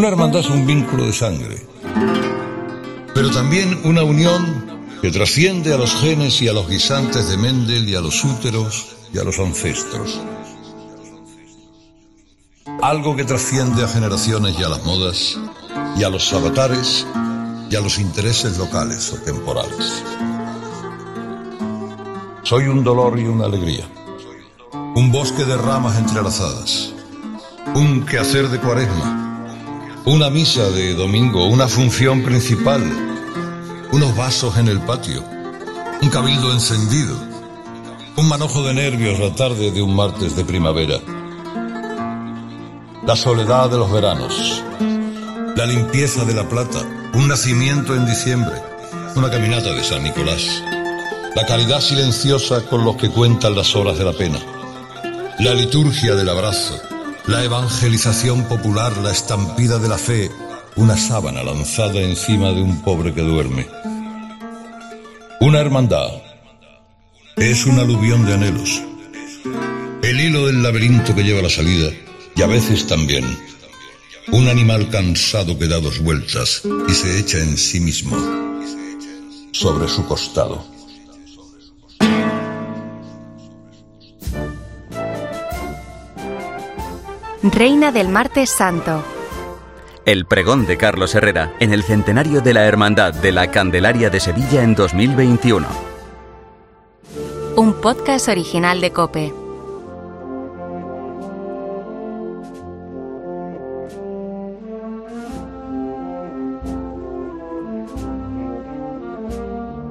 Una hermandad es un vínculo de sangre, pero también una unión que trasciende a los genes y a los guisantes de Mendel y a los úteros y a los ancestros. Algo que trasciende a generaciones y a las modas y a los avatares y a los intereses locales o temporales. Soy un dolor y una alegría, un bosque de ramas entrelazadas, un quehacer de cuaresma, una misa de domingo, una función principal, unos vasos en el patio, un cabildo encendido, un manojo de nervios la tarde de un martes de primavera, la soledad de los veranos, la limpieza de la plata, un nacimiento en diciembre, una caminata de San Nicolás, la caridad silenciosa con los que cuentan las horas de la pena, la liturgia del abrazo, la evangelización popular, la estampida de la fe, una sábana lanzada encima de un pobre que duerme. Una hermandad es un aluvión de anhelos, el hilo del laberinto que lleva la salida y a veces también un animal cansado que da dos vueltas y se echa en sí mismo sobre su costado. Reina del Martes Santo. El pregón de Carlos Herrera en el centenario de la Hermandad de la Candelaria de Sevilla en 2021. Un podcast original de Cope.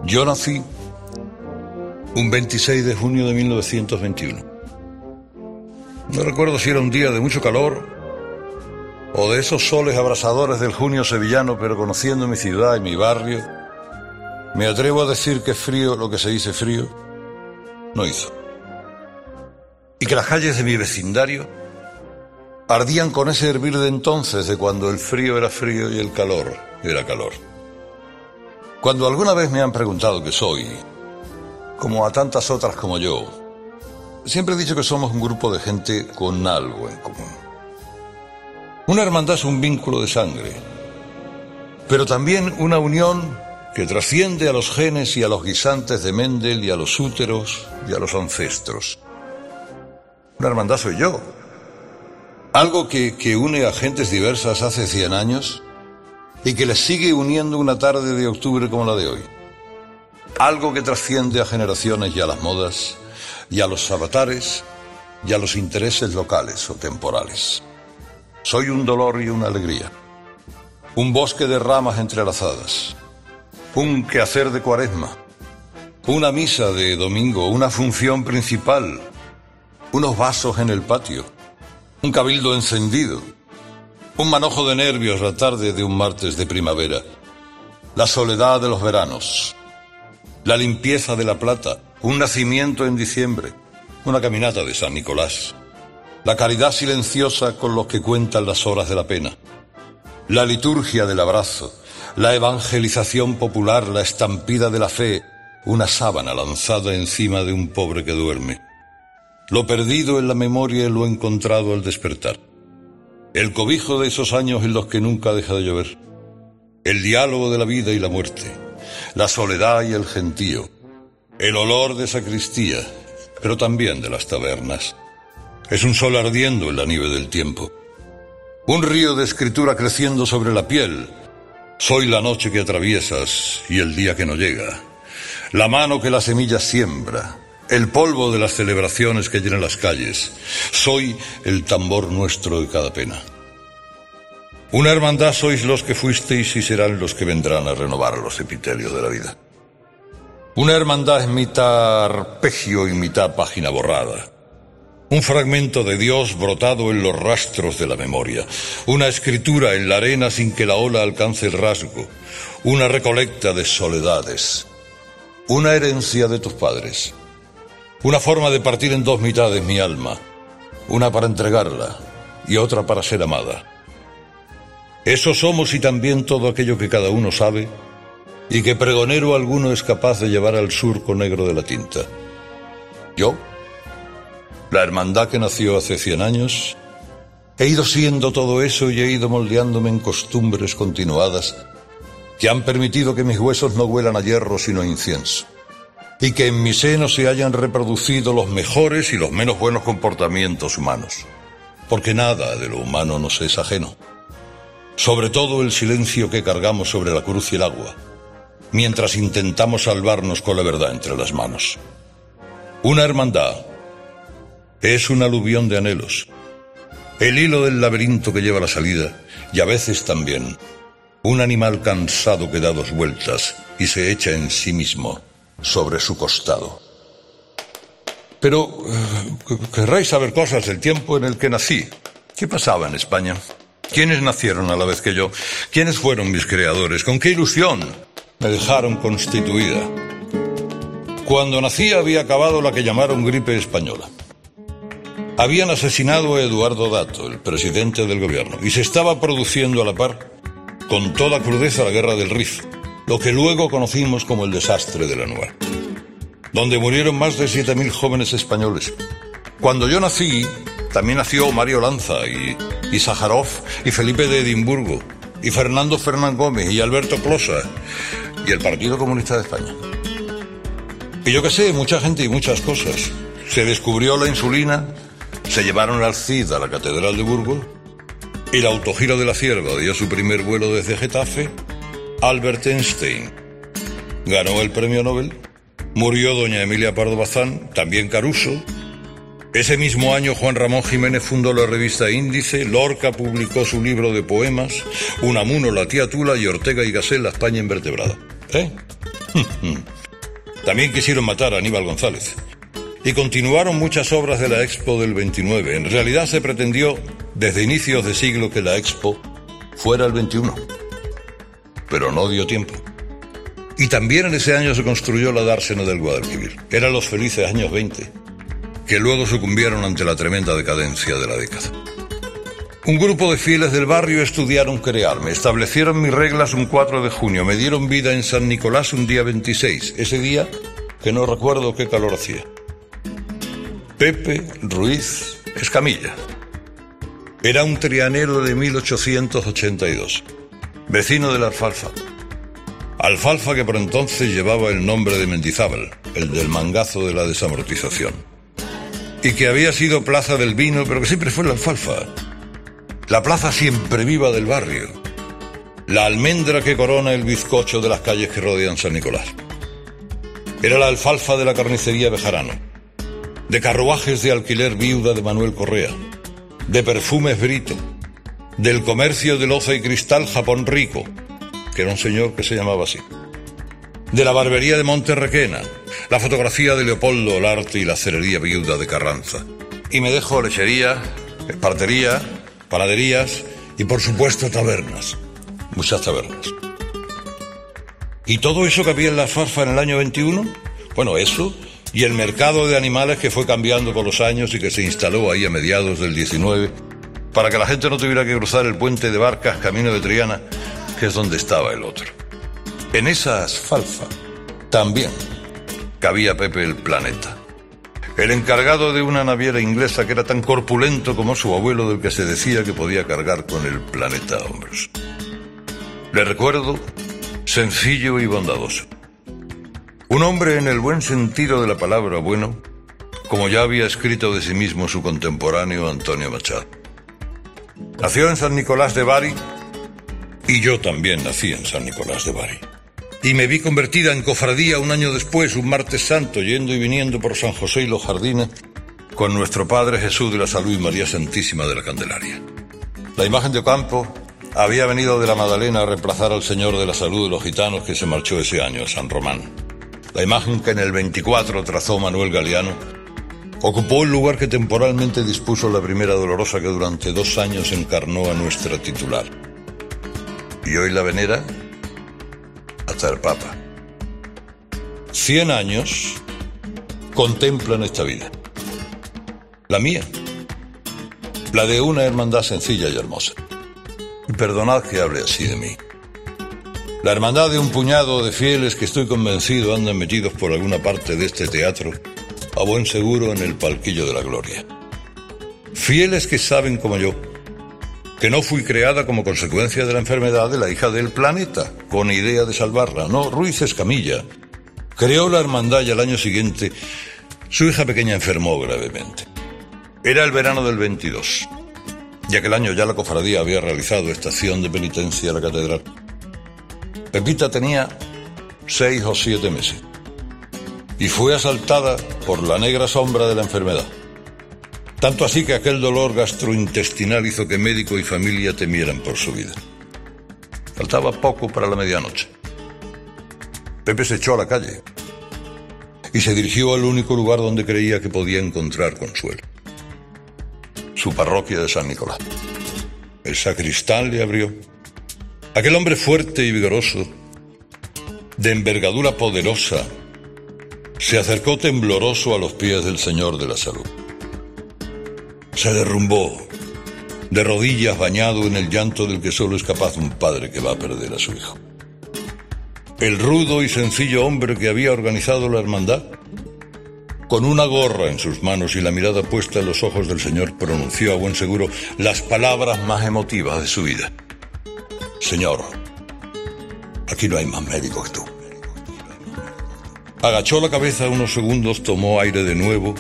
Yo nací un 26 de junio de 1921. No recuerdo si era un día de mucho calor o de esos soles abrasadores del junio sevillano, pero conociendo mi ciudad y mi barrio, me atrevo a decir que frío lo que se dice frío no hizo. Y que las calles de mi vecindario ardían con ese hervir de entonces, de cuando el frío era frío y el calor era calor. Cuando alguna vez me han preguntado qué soy, como a tantas otras como yo, siempre he dicho que somos un grupo de gente con algo en común. Una hermandad es un vínculo de sangre, pero también una unión que trasciende a los genes y a los guisantes de Mendel y a los úteros y a los ancestros. Una hermandad soy yo. Algo que, que une a gentes diversas hace 100 años y que les sigue uniendo una tarde de octubre como la de hoy. Algo que trasciende a generaciones y a las modas, y a los avatares, y a los intereses locales o temporales. Soy un dolor y una alegría, un bosque de ramas entrelazadas, un quehacer de cuaresma, una misa de domingo, una función principal, unos vasos en el patio, un cabildo encendido, un manojo de nervios la tarde de un martes de primavera. La soledad de los veranos. La limpieza de la plata. Un nacimiento en diciembre. Una caminata de San Nicolás. La caridad silenciosa con los que cuentan las horas de la pena. La liturgia del abrazo. La evangelización popular. La estampida de la fe. Una sábana lanzada encima de un pobre que duerme. Lo perdido en la memoria y lo encontrado al despertar el cobijo de esos años en los que nunca deja de llover, el diálogo de la vida y la muerte, la soledad y el gentío, el olor de sacristía, pero también de las tabernas. Es un sol ardiendo en la nieve del tiempo, un río de escritura creciendo sobre la piel. Soy la noche que atraviesas y el día que no llega, la mano que la semilla siembra, el polvo de las celebraciones que llenan las calles. Soy el tambor nuestro de cada pena. Una hermandad sois los que fuisteis y serán los que vendrán a renovar los epitelios de la vida. Una hermandad es mitad arpegio y mitad página borrada. Un fragmento de Dios brotado en los rastros de la memoria. Una escritura en la arena sin que la ola alcance el rasgo. Una recolecta de soledades. Una herencia de tus padres. Una forma de partir en dos mitades mi alma, una para entregarla y otra para ser amada. Eso somos y también todo aquello que cada uno sabe y que pregonero alguno es capaz de llevar al surco negro de la tinta. Yo, la hermandad que nació hace cien años, He ido siendo todo eso y he ido moldeándome en costumbres continuadas que han permitido que mis huesos no huelan a hierro sino a incienso, y que en mi seno se hayan reproducido los mejores y los menos buenos comportamientos humanos, porque nada de lo humano nos es ajeno, sobre todo el silencio que cargamos sobre la cruz y el agua, mientras intentamos salvarnos con la verdad entre las manos. Una hermandad es un aluvión de anhelos, el hilo del laberinto que lleva la salida y a veces también un animal cansado que da dos vueltas y se echa en sí mismo sobre su costado. Pero eh, querráis saber cosas del tiempo en el que nací. ¿Qué pasaba en España? ¿Quiénes nacieron a la vez que yo? ¿Quiénes fueron mis creadores? ¿Con qué ilusión me dejaron constituida? Cuando nací había acabado la que llamaron gripe española. Habían asesinado a Eduardo Dato, el presidente del gobierno, y se estaba produciendo a la par con toda crudeza la guerra del Rif, lo que luego conocimos como el desastre de la Nueva, donde murieron más de 7.000 jóvenes españoles. Cuando yo nací, también nació Mario Lanza y, y y Felipe de Edimburgo y Fernando Fernán Gómez y Alberto Closa y el Partido Comunista de España. Y yo qué sé, mucha gente y muchas cosas. Se descubrió la insulina, se llevaron al CID a la Catedral de Burgos el autogiro de la cierva dio su primer vuelo desde Getafe. Albert Einstein ganó el premio Nobel. Murió doña Emilia Pardo Bazán, también Caruso. Ese mismo año Juan Ramón Jiménez fundó la revista Índice, Lorca publicó su libro de poemas, Unamuno la tía Tula y Ortega y Gasset la España invertebrada. ¿Eh? También quisieron matar a Aníbal González. Y continuaron muchas obras de la Expo del 29. En realidad se pretendió desde inicios de siglo que la Expo fuera el 21. Pero no dio tiempo. Y también en ese año se construyó la dársena del Guadalquivir. Eran los felices años 20, que luego sucumbieron ante la tremenda decadencia de la década. Un grupo de fieles del barrio estudiaron crearme, establecieron mis reglas un 4 de junio, me dieron vida en San Nicolás un día 26, ese día que no recuerdo qué calor hacía. Pepe Ruiz Escamilla. Era un trianero de 1882, vecino de la alfalfa. Alfalfa que por entonces llevaba el nombre de Mendizábal, el del mangazo de la desamortización. Y que había sido plaza del vino, pero que siempre fue la alfalfa. La plaza siempre viva del barrio. La almendra que corona el bizcocho de las calles que rodean San Nicolás. Era la alfalfa de la carnicería Bejarano. De carruajes de alquiler viuda de Manuel Correa de perfumes Brito, del comercio de loza y cristal Japón Rico, que era un señor que se llamaba así, de la barbería de Monterrequena, la fotografía de Leopoldo Olarte y la cerería viuda de Carranza. Y me dejo lechería, espartería, panaderías y por supuesto tabernas, muchas tabernas. ¿Y todo eso que había en la farfa en el año 21? Bueno, eso y el mercado de animales que fue cambiando con los años y que se instaló ahí a mediados del 19 para que la gente no tuviera que cruzar el puente de barcas camino de Triana, que es donde estaba el otro. En esa asfalfa también cabía Pepe el Planeta, el encargado de una naviera inglesa que era tan corpulento como su abuelo del que se decía que podía cargar con el planeta a hombros. Le recuerdo sencillo y bondadoso un hombre en el buen sentido de la palabra bueno, como ya había escrito de sí mismo su contemporáneo Antonio Machado. Nació en San Nicolás de Bari y yo también nací en San Nicolás de Bari. Y me vi convertida en cofradía un año después, un martes santo, yendo y viniendo por San José y los jardines con nuestro Padre Jesús de la Salud y María Santísima de la Candelaria. La imagen de Ocampo había venido de la Madalena a reemplazar al Señor de la Salud de los gitanos que se marchó ese año a San Román. La imagen que en el 24 trazó Manuel Galeano ocupó el lugar que temporalmente dispuso la primera dolorosa que durante dos años encarnó a nuestra titular. Y hoy la venera hasta el Papa. Cien años contemplan esta vida. La mía. La de una hermandad sencilla y hermosa. Y perdonad que hable así de mí. La hermandad de un puñado de fieles que estoy convencido andan metidos por alguna parte de este teatro, a buen seguro en el palquillo de la gloria. Fieles que saben como yo que no fui creada como consecuencia de la enfermedad de la hija del planeta, con idea de salvarla. No, Ruiz Escamilla creó la hermandad y al año siguiente su hija pequeña enfermó gravemente. Era el verano del 22. Y aquel año ya la cofradía había realizado estación de penitencia a la catedral. Pepita tenía seis o siete meses y fue asaltada por la negra sombra de la enfermedad. Tanto así que aquel dolor gastrointestinal hizo que médico y familia temieran por su vida. Faltaba poco para la medianoche. Pepe se echó a la calle y se dirigió al único lugar donde creía que podía encontrar consuelo. Su parroquia de San Nicolás. El sacristán le abrió. Aquel hombre fuerte y vigoroso, de envergadura poderosa, se acercó tembloroso a los pies del Señor de la Salud. Se derrumbó, de rodillas bañado en el llanto del que solo es capaz un padre que va a perder a su hijo. El rudo y sencillo hombre que había organizado la hermandad, con una gorra en sus manos y la mirada puesta en los ojos del Señor, pronunció a buen seguro las palabras más emotivas de su vida. Señor, aquí no hay más médico que tú. Agachó la cabeza unos segundos, tomó aire de nuevo,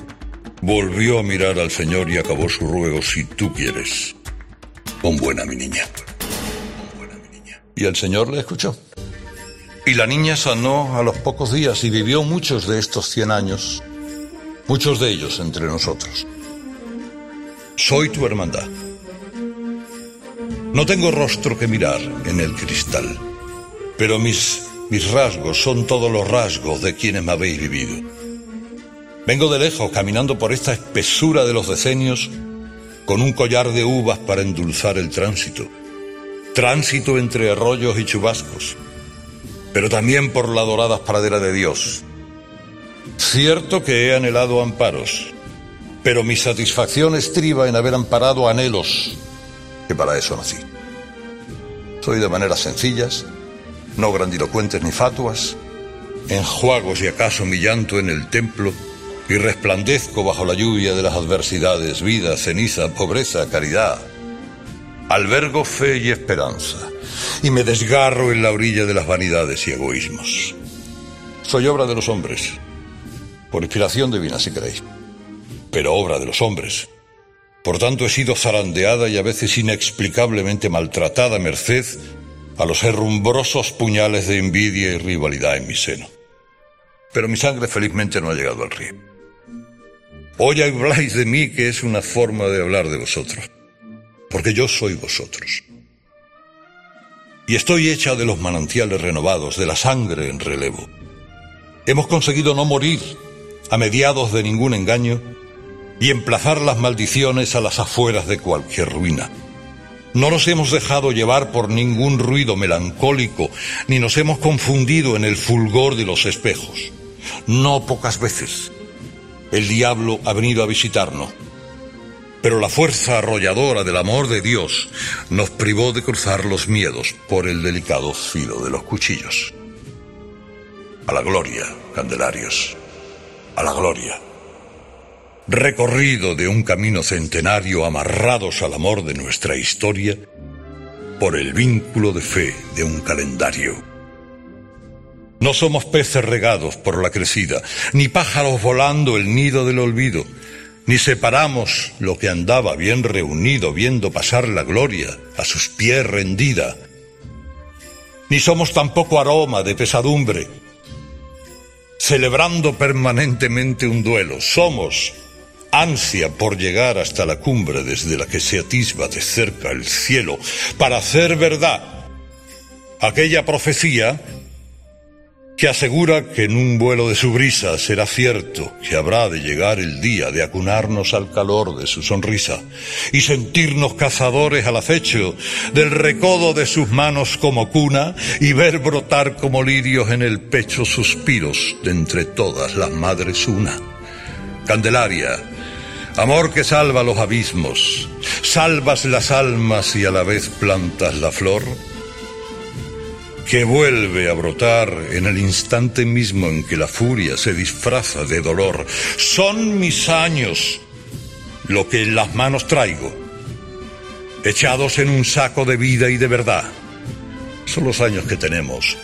volvió a mirar al Señor y acabó su ruego, si tú quieres. Con buena mi niña. Y el Señor le escuchó. Y la niña sanó a los pocos días y vivió muchos de estos cien años, muchos de ellos entre nosotros. Soy tu hermandad. No tengo rostro que mirar en el cristal, pero mis mis rasgos son todos los rasgos de quienes me habéis vivido. Vengo de lejos, caminando por esta espesura de los decenios, con un collar de uvas para endulzar el tránsito. Tránsito entre arroyos y chubascos, pero también por la dorada pradera de Dios. Cierto que he anhelado amparos, pero mi satisfacción estriba en haber amparado anhelos, que para eso nací. Soy de maneras sencillas, no grandilocuentes ni fatuas, enjuagos y acaso mi llanto en el templo y resplandezco bajo la lluvia de las adversidades, vida, ceniza, pobreza, caridad. Albergo fe y esperanza y me desgarro en la orilla de las vanidades y egoísmos. Soy obra de los hombres, por inspiración divina si queréis, pero obra de los hombres. Por tanto he sido zarandeada y a veces inexplicablemente maltratada merced a los herrumbrosos puñales de envidia y rivalidad en mi seno. Pero mi sangre felizmente no ha llegado al río. Hoy habláis de mí que es una forma de hablar de vosotros, porque yo soy vosotros. Y estoy hecha de los manantiales renovados, de la sangre en relevo. Hemos conseguido no morir a mediados de ningún engaño y emplazar las maldiciones a las afueras de cualquier ruina. No nos hemos dejado llevar por ningún ruido melancólico, ni nos hemos confundido en el fulgor de los espejos. No pocas veces el diablo ha venido a visitarnos, pero la fuerza arrolladora del amor de Dios nos privó de cruzar los miedos por el delicado filo de los cuchillos. A la gloria, Candelarios, a la gloria recorrido de un camino centenario amarrados al amor de nuestra historia por el vínculo de fe de un calendario. No somos peces regados por la crecida, ni pájaros volando el nido del olvido, ni separamos lo que andaba bien reunido viendo pasar la gloria a sus pies rendida, ni somos tampoco aroma de pesadumbre, celebrando permanentemente un duelo. Somos ansia por llegar hasta la cumbre desde la que se atisba de cerca el cielo, para hacer verdad aquella profecía que asegura que en un vuelo de su brisa será cierto que habrá de llegar el día de acunarnos al calor de su sonrisa y sentirnos cazadores al acecho del recodo de sus manos como cuna y ver brotar como lirios en el pecho suspiros de entre todas las madres una. Candelaria, Amor que salva los abismos, salvas las almas y a la vez plantas la flor, que vuelve a brotar en el instante mismo en que la furia se disfraza de dolor. Son mis años lo que en las manos traigo, echados en un saco de vida y de verdad. Son los años que tenemos,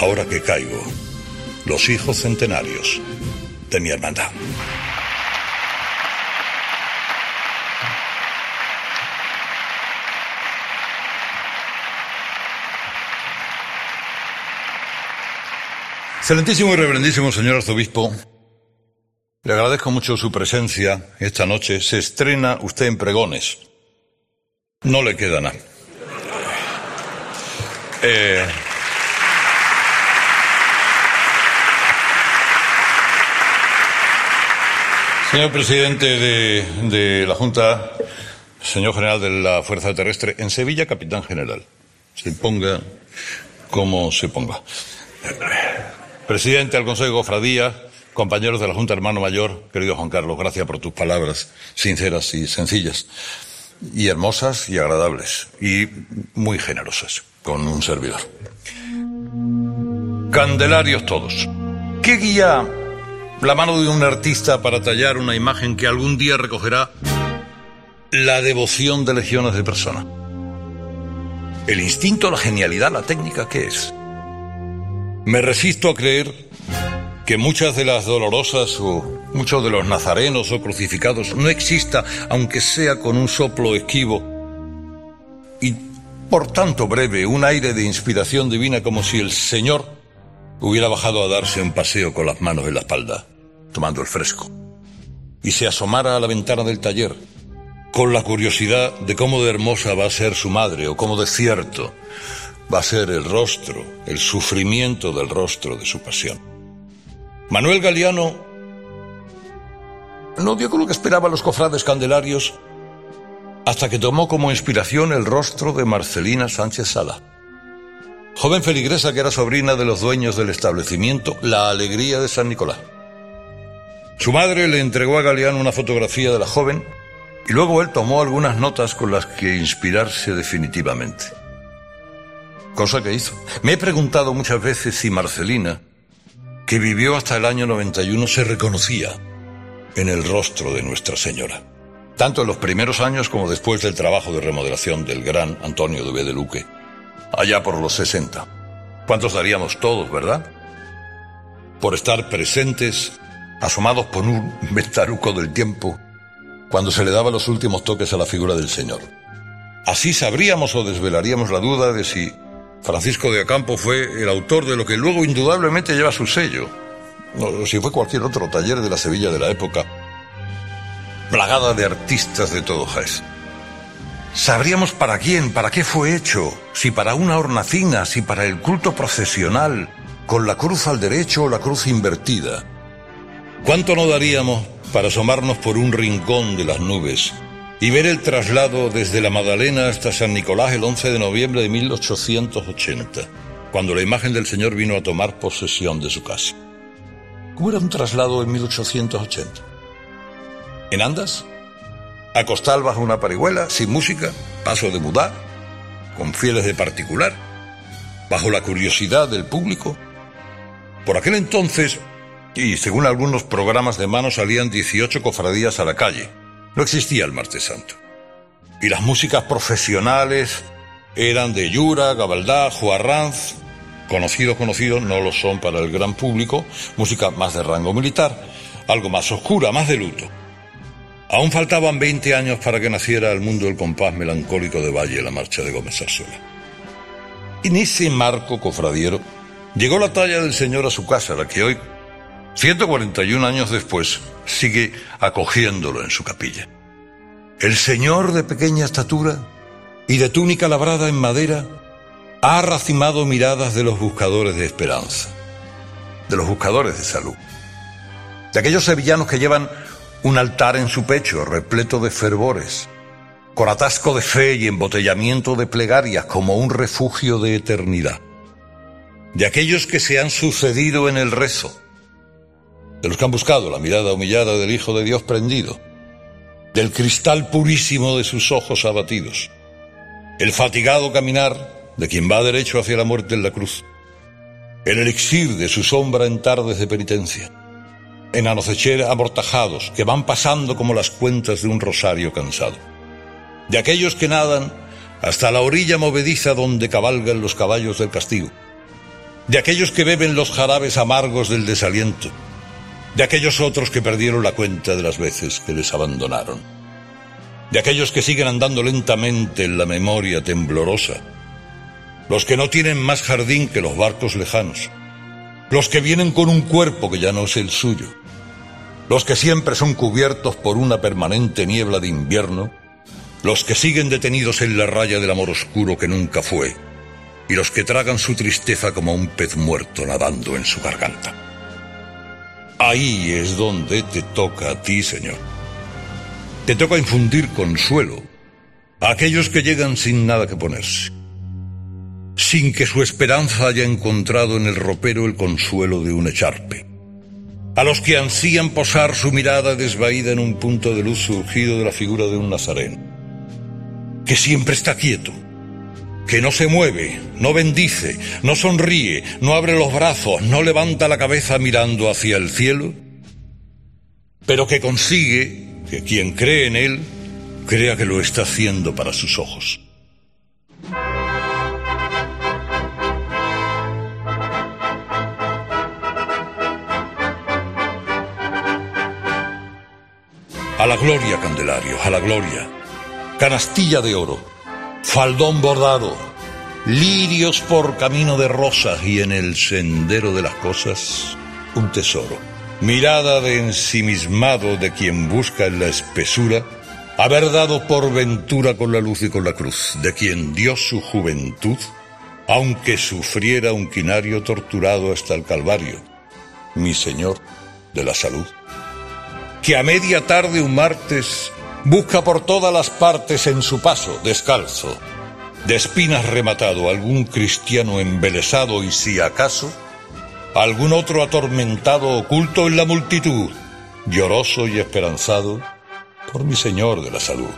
ahora que caigo, los hijos centenarios de mi hermandad. Excelentísimo y reverendísimo señor arzobispo, le agradezco mucho su presencia esta noche. Se estrena usted en pregones. No le queda nada. Eh, señor presidente de, de la Junta, señor general de la Fuerza Terrestre, en Sevilla, capitán general. Se ponga como se ponga. Presidente del Consejo de compañeros de la Junta Hermano Mayor, querido Juan Carlos, gracias por tus palabras sinceras y sencillas, y hermosas y agradables, y muy generosas, con un servidor. Candelarios todos. ¿Qué guía la mano de un artista para tallar una imagen que algún día recogerá la devoción de legiones de personas? ¿El instinto, la genialidad, la técnica qué es? Me resisto a creer que muchas de las dolorosas o muchos de los nazarenos o crucificados no exista, aunque sea con un soplo esquivo. Y por tanto breve, un aire de inspiración divina como si el Señor hubiera bajado a darse un paseo con las manos en la espalda, tomando el fresco, y se asomara a la ventana del taller con la curiosidad de cómo de hermosa va a ser su madre o cómo de cierto va a ser el rostro, el sufrimiento del rostro de su pasión. Manuel Galeano no dio con lo que esperaban los cofrades candelarios hasta que tomó como inspiración el rostro de Marcelina Sánchez Sala, joven feligresa que era sobrina de los dueños del establecimiento La Alegría de San Nicolás. Su madre le entregó a Galeano una fotografía de la joven y luego él tomó algunas notas con las que inspirarse definitivamente cosa que hizo. Me he preguntado muchas veces si Marcelina, que vivió hasta el año 91, se reconocía en el rostro de Nuestra Señora, tanto en los primeros años como después del trabajo de remodelación del gran Antonio de Luque, allá por los 60. ¿Cuántos daríamos todos, verdad? Por estar presentes, asomados por un ventaruco del tiempo, cuando se le daba los últimos toques a la figura del Señor. Así sabríamos o desvelaríamos la duda de si Francisco de Acampo fue el autor de lo que luego indudablemente lleva su sello. No, si fue cualquier otro taller de la Sevilla de la época, plagada de artistas de todo Jaén. Sabríamos para quién, para qué fue hecho, si para una hornacina, si para el culto procesional, con la cruz al derecho o la cruz invertida. ¿Cuánto no daríamos para asomarnos por un rincón de las nubes y ver el traslado desde la Magdalena hasta San Nicolás el 11 de noviembre de 1880, cuando la imagen del Señor vino a tomar posesión de su casa. ¿Cómo era un traslado en 1880? ¿En andas? ¿Acostal bajo una parihuela, sin música, paso de mudar, con fieles de particular, bajo la curiosidad del público? Por aquel entonces, y según algunos programas de mano, salían 18 cofradías a la calle no existía el martes santo. Y las músicas profesionales eran de Yura, Gabaldá, Juarranz, conocidos, conocidos, no lo son para el gran público, música más de rango militar, algo más oscura, más de luto. Aún faltaban 20 años para que naciera el mundo el compás melancólico de Valle, la marcha de Gómez Arzuela. En ese marco cofradiero llegó la talla del Señor a su casa, la que hoy 141 años después, sigue acogiéndolo en su capilla. El Señor de pequeña estatura y de túnica labrada en madera ha racimado miradas de los buscadores de esperanza, de los buscadores de salud, de aquellos sevillanos que llevan un altar en su pecho repleto de fervores, con atasco de fe y embotellamiento de plegarias como un refugio de eternidad, de aquellos que se han sucedido en el rezo, de los que han buscado la mirada humillada del Hijo de Dios prendido, del cristal purísimo de sus ojos abatidos, el fatigado caminar de quien va derecho hacia la muerte en la cruz, el elixir de su sombra en tardes de penitencia, en anochecer amortajados que van pasando como las cuentas de un rosario cansado. de aquellos que nadan hasta la orilla movediza donde cabalgan los caballos del castigo, de aquellos que beben los jarabes amargos del desaliento, de aquellos otros que perdieron la cuenta de las veces que les abandonaron, de aquellos que siguen andando lentamente en la memoria temblorosa, los que no tienen más jardín que los barcos lejanos, los que vienen con un cuerpo que ya no es el suyo, los que siempre son cubiertos por una permanente niebla de invierno, los que siguen detenidos en la raya del amor oscuro que nunca fue, y los que tragan su tristeza como un pez muerto nadando en su garganta. Ahí es donde te toca a ti, Señor. Te toca infundir consuelo a aquellos que llegan sin nada que ponerse, sin que su esperanza haya encontrado en el ropero el consuelo de un echarpe, a los que ansían posar su mirada desvaída en un punto de luz surgido de la figura de un nazareno que siempre está quieto, que no se mueve, no bendice, no sonríe, no abre los brazos, no levanta la cabeza mirando hacia el cielo, pero que consigue que quien cree en él crea que lo está haciendo para sus ojos. A la gloria, Candelario, a la gloria. Canastilla de oro, faldón bordado, lirios por camino de rosas y en el sendero de las cosas un tesoro. Mirada de ensimismado de quien busca en la espesura haber dado por ventura con la luz y con la cruz, de quien dio su juventud, aunque sufriera un quinario torturado hasta el Calvario, mi Señor de la salud. Que a media tarde un martes Busca por todas las partes en su paso, descalzo, de espinas rematado, algún cristiano embelesado y si acaso, algún otro atormentado oculto en la multitud, lloroso y esperanzado por mi Señor de la salud.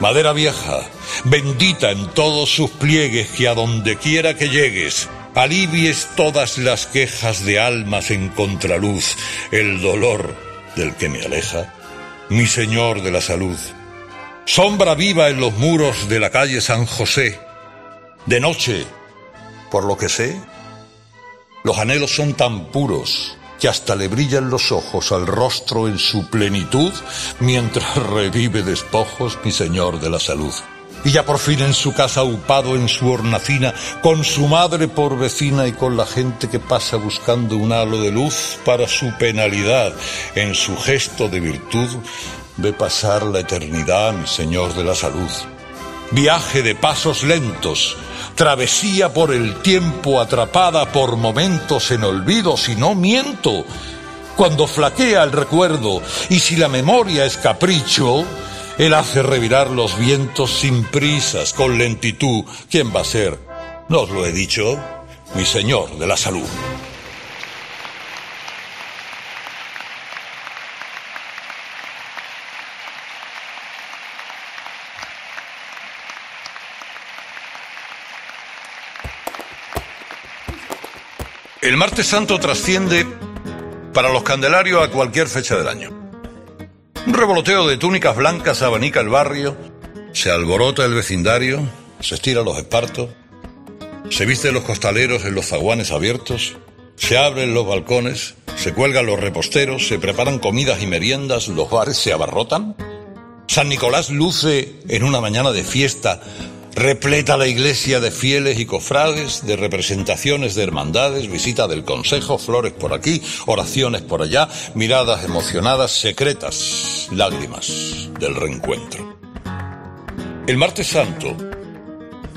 Madera vieja, bendita en todos sus pliegues, que a donde quiera que llegues, alivies todas las quejas de almas en contraluz, el dolor del que me aleja mi Señor de la Salud. Sombra viva en los muros de la calle San José. De noche, por lo que sé, los anhelos son tan puros que hasta le brillan los ojos al rostro en su plenitud mientras revive despojos mi Señor de la Salud y ya por fin en su casa upado en su hornacina, con su madre por vecina y con la gente que pasa buscando un halo de luz para su penalidad, en su gesto de virtud, ve pasar la eternidad, mi Señor de la Salud. Viaje de pasos lentos, travesía por el tiempo atrapada por momentos en olvido, si no miento, cuando flaquea el recuerdo y si la memoria es capricho, él hace revirar los vientos sin prisas, con lentitud. ¿Quién va a ser? No os lo he dicho, mi Señor de la Salud. El martes santo trasciende para los candelarios a cualquier fecha del año. Un revoloteo de túnicas blancas abanica el barrio, se alborota el vecindario, se estira los espartos, se visten los costaleros en los zaguanes abiertos, se abren los balcones, se cuelgan los reposteros, se preparan comidas y meriendas, los bares se abarrotan. San Nicolás luce en una mañana de fiesta Repleta la iglesia de fieles y cofrades, de representaciones de hermandades, visita del consejo, flores por aquí, oraciones por allá, miradas emocionadas, secretas, lágrimas del reencuentro. El martes santo,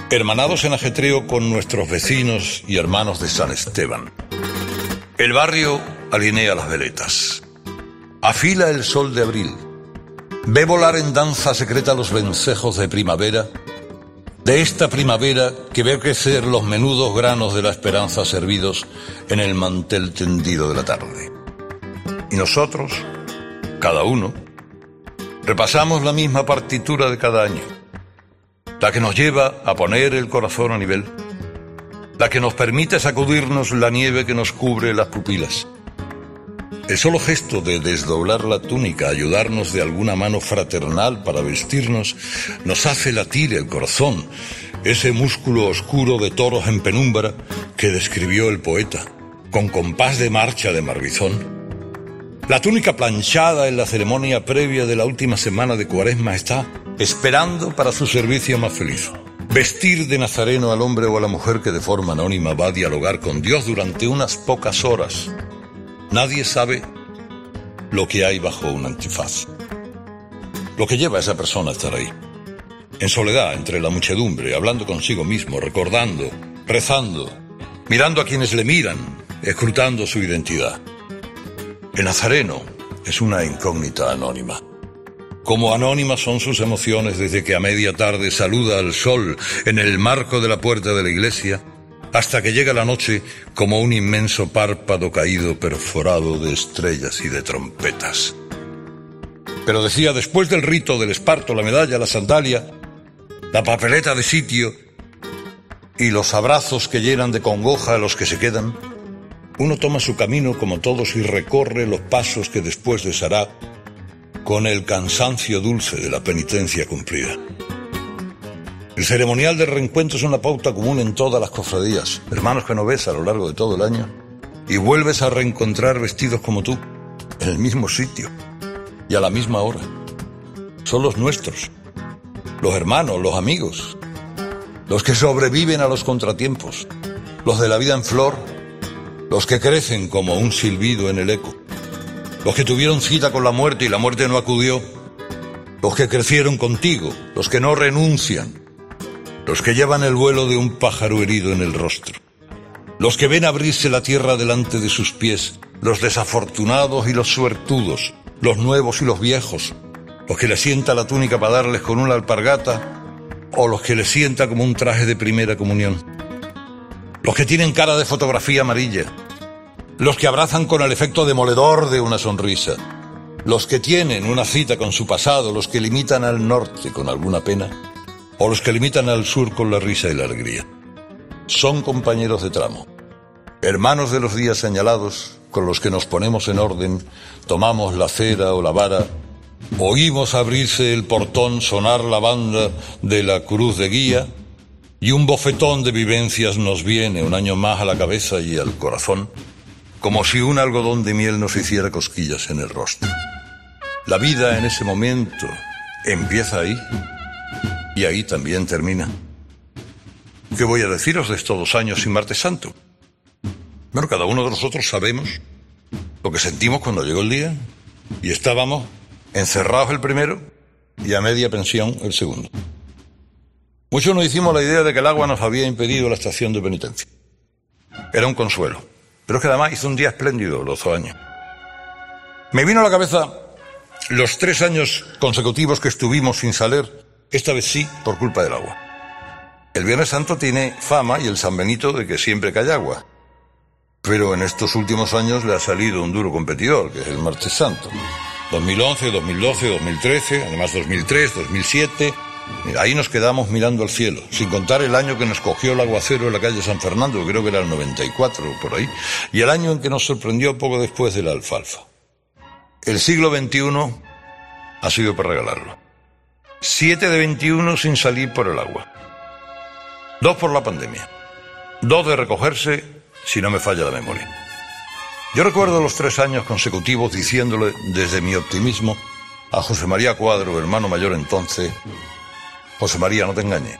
hermanados en ajetreo con nuestros vecinos y hermanos de San Esteban, el barrio alinea las veletas, afila el sol de abril, ve volar en danza secreta los vencejos de primavera, de esta primavera que ve crecer los menudos granos de la esperanza servidos en el mantel tendido de la tarde. Y nosotros, cada uno, repasamos la misma partitura de cada año, la que nos lleva a poner el corazón a nivel, la que nos permite sacudirnos la nieve que nos cubre las pupilas, El solo gesto de desdoblar la túnica, ayudarnos de alguna mano fraternal para vestirnos, nos hace latir el corazón, ese músculo oscuro de toros en penumbra que describió el poeta, con compás de marcha de Marbizón. La túnica planchada en la ceremonia previa de la última semana de Cuaresma está esperando para su servicio más feliz. Vestir de nazareno al hombre o a la mujer que de forma anónima va a dialogar con Dios durante unas pocas horas. Nadie sabe lo que hay bajo un antifaz. Lo que lleva a esa persona a estar ahí. En soledad, entre la muchedumbre, hablando consigo mismo, recordando, rezando, mirando a quienes le miran, escrutando su identidad. El nazareno es una incógnita anónima. Como anónimas son sus emociones desde que a media tarde saluda al sol en el marco de la puerta de la iglesia, hasta que llega la noche como un inmenso párpado caído perforado de estrellas y de trompetas. Pero decía, después del rito del esparto, la medalla, la sandalia, la papeleta de sitio y los abrazos que llenan de congoja a los que se quedan, uno toma su camino como todos y recorre los pasos que después deshará con el cansancio dulce de la penitencia cumplida. El ceremonial del reencuentro es una pauta común en todas las cofradías, hermanos que no ves a lo largo de todo el año, y vuelves a reencontrar vestidos como tú, en el mismo sitio y a la misma hora. Son los nuestros, los hermanos, los amigos, los que sobreviven a los contratiempos, los de la vida en flor los que crecen como un silbido en el eco, los que tuvieron cita con la muerte y la muerte no acudió, los que crecieron contigo, los que no renuncian, los que llevan el vuelo de un pájaro herido en el rostro, los que ven abrirse la tierra delante de sus pies, los desafortunados y los suertudos, los nuevos y los viejos, los que le sienta la túnica para darles con una alpargata. O los que le sienta como un traje de primera comunión. Los que tienen cara de fotografía amarilla. Los que abrazan con el efecto demoledor de una sonrisa. Los que tienen una cita con su pasado, los que limitan al norte con alguna pena, o los que limitan al sur con la risa y la alegría. Son compañeros de tramo, hermanos de los días señalados con los que nos ponemos en orden, tomamos la cera o la vara, oímos abrirse el portón, sonar la banda de la cruz de guía, y un bofetón de vivencias nos viene un año más a la cabeza y al corazón, como si un algodón de miel nos hiciera cosquillas en el rostro. La vida en ese momento empieza ahí y ahí también termina. ¿Qué voy a deciros de estos dos años sin martes santo? Bueno, cada uno de nosotros sabemos lo que sentimos cuando llegó el día y estábamos encerrados el primero y a media pensión el segundo. Muchos nos hicimos la idea de que el agua nos había impedido la estación de penitencia. Era un consuelo. Pero es que además hizo un día espléndido los dos años. Me vino a la cabeza los tres años consecutivos que estuvimos sin salir, esta vez sí, por culpa del agua. El Viernes Santo tiene fama y el San Benito de que siempre cae agua. Pero en estos últimos años le ha salido un duro competidor, que es el Martes Santo. 2011, 2012, 2013, además 2003, 2007, Ahí nos quedamos mirando al cielo, sin contar el año que nos cogió el aguacero en la calle San Fernando, creo que era el 94 o por ahí, y el año en que nos sorprendió poco después de la alfalfa. El siglo XXI ha sido para regalarlo. Siete de 21 sin salir por el agua. Dos por la pandemia. Dos de recogerse, si no me falla la memoria. Yo recuerdo los tres años consecutivos diciéndole desde mi optimismo a José María Cuadro, hermano mayor entonces, José María, no te engañes.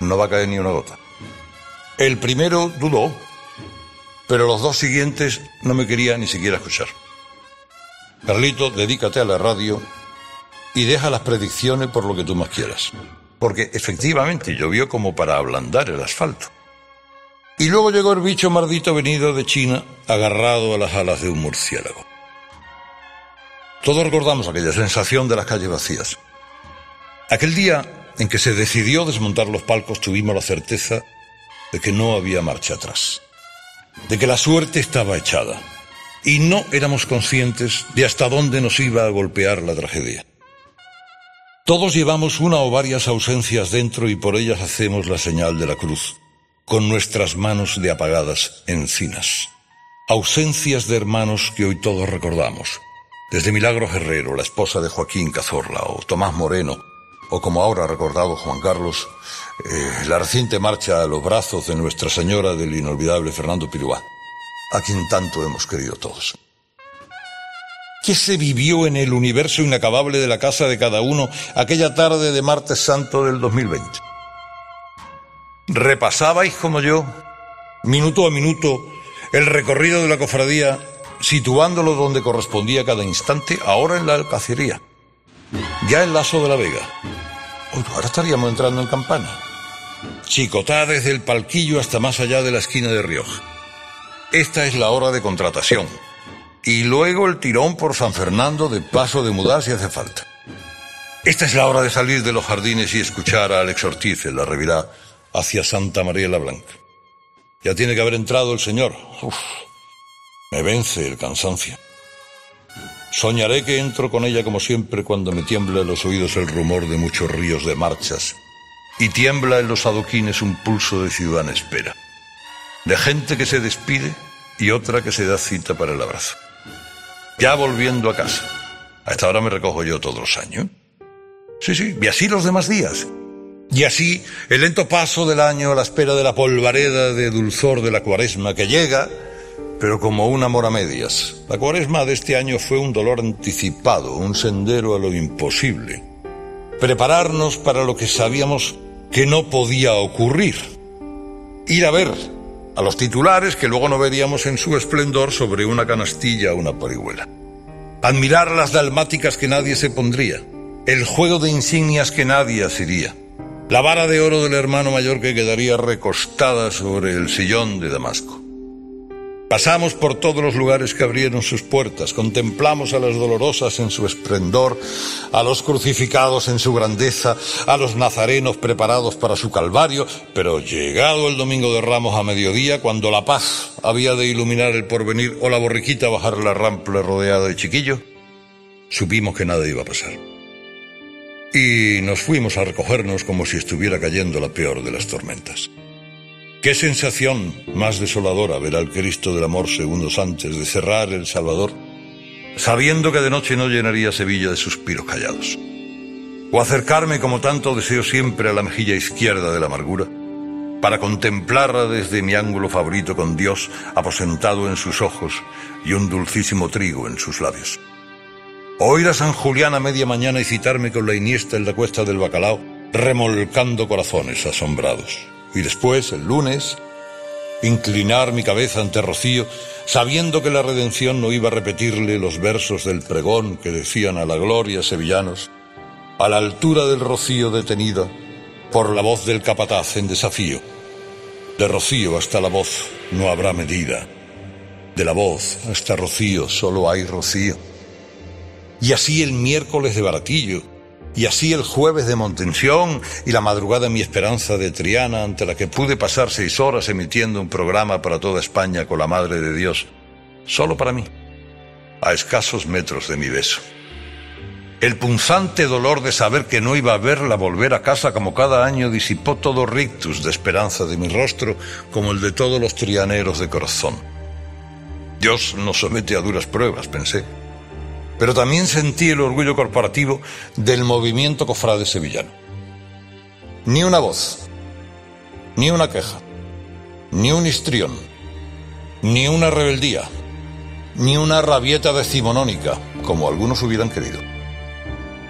No va a caer ni una gota. El primero dudó, pero los dos siguientes no me quería ni siquiera escuchar. Carlito, dedícate a la radio y deja las predicciones por lo que tú más quieras. Porque efectivamente llovió como para ablandar el asfalto. Y luego llegó el bicho maldito venido de China, agarrado a las alas de un murciélago. Todos recordamos aquella sensación de las calles vacías. Aquel día en que se decidió desmontar los palcos tuvimos la certeza de que no había marcha atrás, de que la suerte estaba echada y no éramos conscientes de hasta dónde nos iba a golpear la tragedia. Todos llevamos una o varias ausencias dentro y por ellas hacemos la señal de la cruz, con nuestras manos de apagadas encinas. ausencias de hermanos que hoy todos recordamos. Desde Milagros Herrero, la esposa de Joaquín Cazorla, o Tomás Moreno, o como ahora ha recordado Juan Carlos, eh, la reciente marcha a los brazos de Nuestra Señora del inolvidable Fernando Piruá, a quien tanto hemos querido todos. ¿Qué se vivió en el universo inacabable de la casa de cada uno aquella tarde de martes santo del 2020? ¿Repasabais como yo, minuto a minuto, el recorrido de la cofradía, situándolo donde correspondía cada instante, ahora en la alcacería, ya en Lazo de la Vega? ahora estaríamos entrando en campana. Chicotá desde el palquillo hasta más allá de la esquina de Rioja. Esta es la hora de contratación. Y luego el tirón por San Fernando de paso de mudar si hace falta. Esta es la hora de salir de los jardines y escuchar a Alex Ortiz en la revirá hacia Santa María la Blanca. Ya tiene que haber entrado el señor. Uf, me vence el cansancio. Soñaré que entro con ella como siempre cuando me tiembla en los oídos el rumor de muchos ríos de marchas y tiembla en los adoquines un pulso de ciudad espera, de gente que se despide y otra que se da cita para el abrazo. Ya volviendo a casa. A esta hora me recojo yo todos los años. Sí, sí, y así los demás días. Y así el lento paso del año a la espera de la polvareda de dulzor de la cuaresma que llega, pero como un amor a medias. La cuaresma de este año fue un dolor anticipado, un sendero a lo imposible. Prepararnos para lo que sabíamos que no podía ocurrir. Ir a ver a los titulares que luego no veríamos en su esplendor sobre una canastilla o una parihuela. Admirar las dalmáticas que nadie se pondría, el juego de insignias que nadie asiría la vara de oro del hermano mayor que quedaría recostada sobre el sillón de Damasco. Pasamos por todos los lugares que abrieron sus puertas, contemplamos a las dolorosas en su esplendor, a los crucificados en su grandeza, a los nazarenos preparados para su calvario, pero llegado el domingo de Ramos a mediodía, cuando la paz había de iluminar el porvenir o la borriquita bajar la rampa rodeada de chiquillos, supimos que nada iba a pasar. Y nos fuimos a recogernos como si estuviera cayendo la peor de las tormentas. Qué sensación más desoladora ver al Cristo del Amor segundos antes de cerrar el Salvador, sabiendo que de noche no llenaría Sevilla de suspiros callados. O acercarme como tanto deseo siempre a la mejilla izquierda de la amargura, para contemplarla desde mi ángulo favorito con Dios aposentado en sus ojos y un dulcísimo trigo en sus labios. Oír a San Julián a media mañana y citarme con la iniesta en la cuesta del bacalao, remolcando corazones asombrados. Y después, el lunes, inclinar mi cabeza ante Rocío, sabiendo que la redención no iba a repetirle los versos del pregón que decían a la gloria sevillanos, a la altura del Rocío detenida por la voz del capataz en desafío. De Rocío hasta la voz no habrá medida. De la voz hasta Rocío solo hay Rocío y así el miércoles de Baratillo, y así el jueves de Montensión y la madrugada mi esperanza de Triana, ante la que pude pasar seis horas emitiendo un programa para toda España con la Madre de Dios, solo para mí, a escasos metros de mi beso. El punzante dolor de saber que no iba a verla volver a casa como cada año disipó todo rictus de esperanza de mi rostro como el de todos los trianeros de corazón. Dios nos somete a duras pruebas, pensé pero también sentí el orgullo corporativo del movimiento cofrade sevillano. Ni una voz, ni una queja, ni un histrión, ni una rebeldía, ni una rabieta decimonónica, como algunos hubieran querido.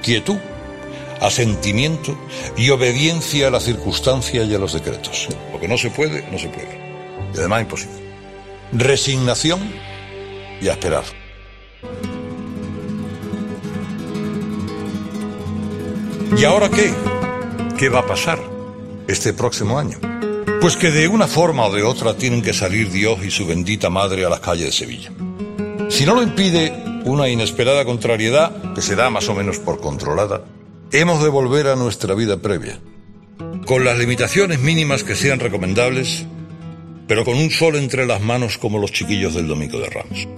Quietud, asentimiento y obediencia a la circunstancia y a los decretos. Lo que no se puede, no se puede. Y además imposible. Resignación y a esperar. ¿Y ahora qué? ¿Qué va a pasar este próximo año? Pues que de una forma o de otra tienen que salir Dios y su bendita madre a las calles de Sevilla. Si no lo impide una inesperada contrariedad, que se da más o menos por controlada, hemos de volver a nuestra vida previa, con las limitaciones mínimas que sean recomendables, pero con un sol entre las manos como los chiquillos del Domingo de Ramos.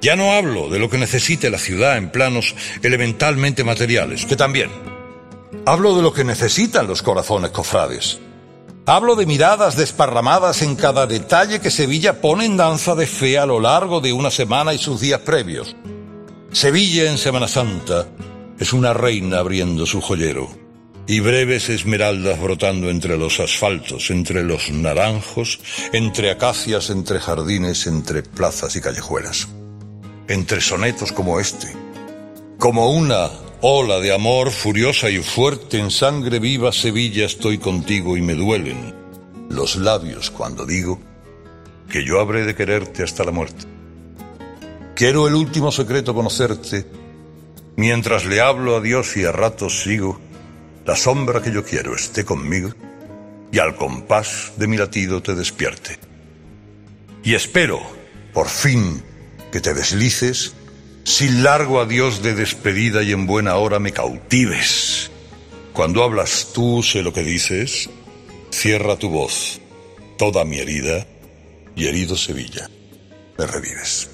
Ya no hablo de lo que necesite la ciudad en planos elementalmente materiales, que también, Hablo de lo que necesitan los corazones cofrades. Hablo de miradas desparramadas en cada detalle que Sevilla pone en danza de fe a lo largo de una semana y sus días previos. Sevilla en Semana Santa es una reina abriendo su joyero y breves esmeraldas brotando entre los asfaltos, entre los naranjos, entre acacias, entre jardines, entre plazas y callejuelas, entre sonetos como este, como una ola de amor furiosa y fuerte en sangre viva Sevilla estoy contigo y me duelen los labios cuando digo que yo habré de quererte hasta la muerte. Quiero el último secreto conocerte, mientras le hablo a Dios y a ratos sigo, la sombra que yo quiero esté conmigo y al compás de mi latido te despierte. Y espero, por fin, que te deslices sin largo adiós de despedida y en buena hora me cautives. Cuando hablas tú, sé lo que dices, cierra tu voz, toda mi herida, y herido Sevilla, me revives.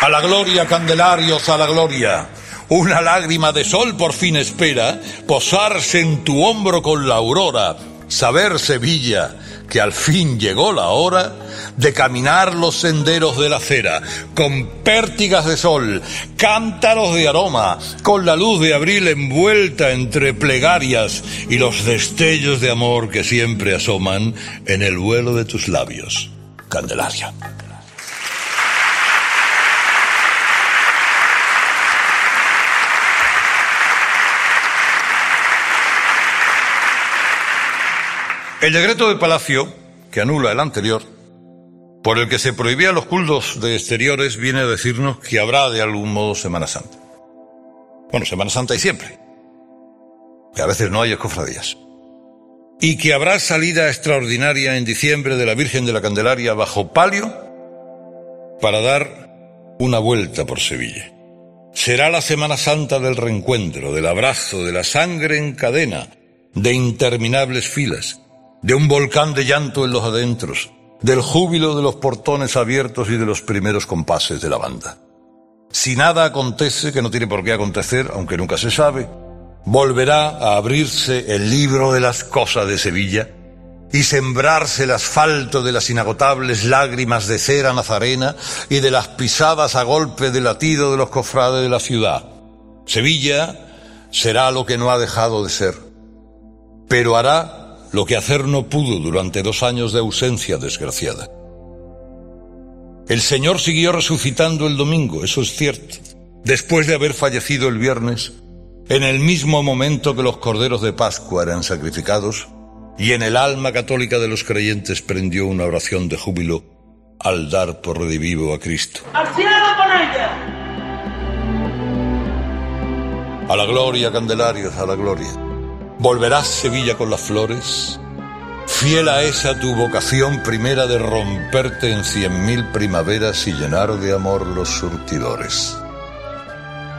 A la gloria, Candelarios, a la gloria. Una lágrima de sol por fin espera posarse en tu hombro con la aurora. Saber, Sevilla, que al fin llegó la hora de caminar los senderos de la acera, con pértigas de sol, cántaros de aroma, con la luz de abril envuelta entre plegarias y los destellos de amor que siempre asoman en el vuelo de tus labios. Candelaria. El decreto de Palacio, que anula el anterior, por el que se prohibían los cultos de exteriores, viene a decirnos que habrá de algún modo Semana Santa. Bueno, Semana Santa hay siempre, que a veces no hay escofradías. Y que habrá salida extraordinaria en diciembre de la Virgen de la Candelaria bajo palio para dar una vuelta por Sevilla. Será la Semana Santa del reencuentro, del abrazo, de la sangre en cadena, de interminables filas de un volcán de llanto en los adentros, del júbilo de los portones abiertos y de los primeros compases de la banda. Si nada acontece, que no tiene por qué acontecer, aunque nunca se sabe, volverá a abrirse el libro de las cosas de Sevilla y sembrarse el asfalto de las inagotables lágrimas de cera nazarena y de las pisadas a golpe de latido de los cofrades de la ciudad. Sevilla será lo que no ha dejado de ser, pero hará lo que hacer no pudo durante dos años de ausencia desgraciada. El Señor siguió resucitando el domingo, eso es cierto, después de haber fallecido el viernes, en el mismo momento que los corderos de Pascua eran sacrificados, y en el alma católica de los creyentes prendió una oración de júbilo al dar por redivivo a Cristo. A la gloria, Candelarios, a la gloria. ¿Volverás Sevilla con las flores? Fiel a esa tu vocación primera de romperte en cien mil primaveras y llenar de amor los surtidores.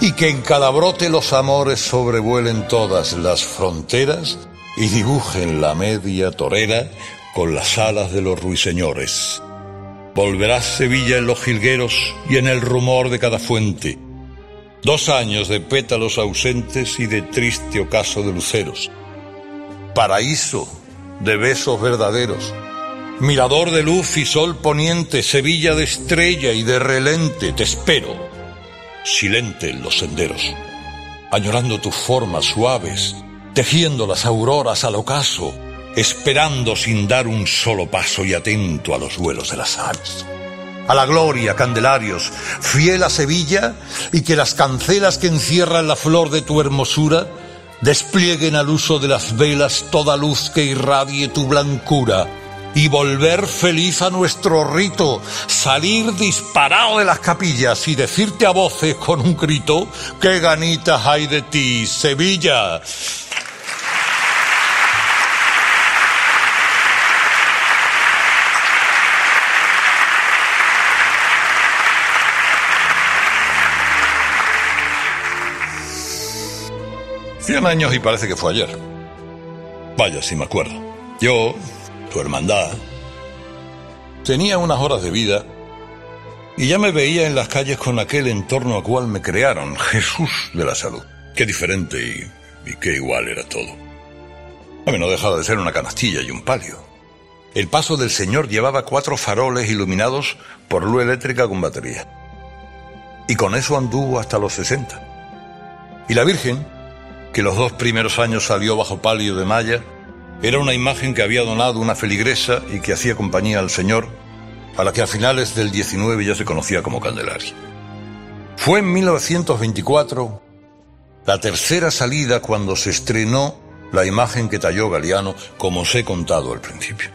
Y que en cada brote los amores sobrevuelen todas las fronteras y dibujen la media torera con las alas de los ruiseñores. Volverás Sevilla en los jilgueros y en el rumor de cada fuente Dos años de pétalos ausentes y de triste ocaso de luceros. Paraíso de besos verdaderos. Mirador de luz y sol poniente, Sevilla de estrella y de relente, te espero. Silente en los senderos, añorando tus formas suaves, tejiendo las auroras al ocaso, esperando sin dar un solo paso y atento a los vuelos de las aves a la gloria, Candelarios, fiel a Sevilla, y que las cancelas que encierran la flor de tu hermosura desplieguen al uso de las velas toda luz que irradie tu blancura, y volver feliz a nuestro rito, salir disparado de las capillas y decirte a voces con un grito, qué ganitas hay de ti, Sevilla. Cien años y parece que fue ayer. Vaya, si me acuerdo. Yo, tu hermandad, Tenía unas horas de vida y ya me veía en las calles con aquel entorno al cual me crearon, Jesús de la salud. Qué diferente y, y qué igual era todo. A mí no dejaba de ser una canastilla y un palio. El paso del Señor llevaba cuatro faroles iluminados por luz eléctrica con batería. Y con eso anduvo hasta los 60. Y la Virgen, que los dos primeros años salió bajo palio de malla, era una imagen que había donado una feligresa y que hacía compañía al Señor, a la que a finales del 19 ya se conocía como Candelaria. Fue en 1924 la tercera salida cuando se estrenó la imagen que talló Galeano, como os he contado al principio.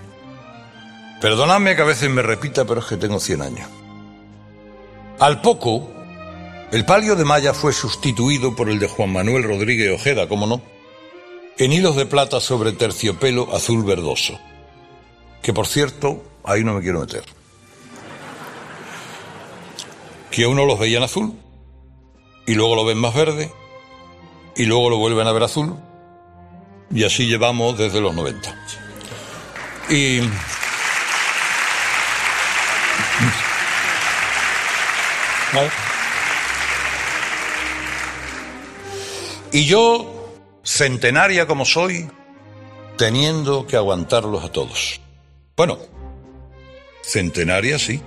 Perdonadme que a veces me repita, pero es que tengo 100 años. Al poco, el palio de malla fue sustituido por el de Juan Manuel Rodríguez Ojeda, ¿cómo no? En hilos de plata sobre terciopelo azul verdoso. Que por cierto, ahí no me quiero meter. Que uno los veía en azul, y luego lo ven más verde, y luego lo vuelven a ver azul, y así llevamos desde los 90. Y Y yo, centenaria como soy, teniendo que aguantarlos a todos. Bueno, centenaria sí.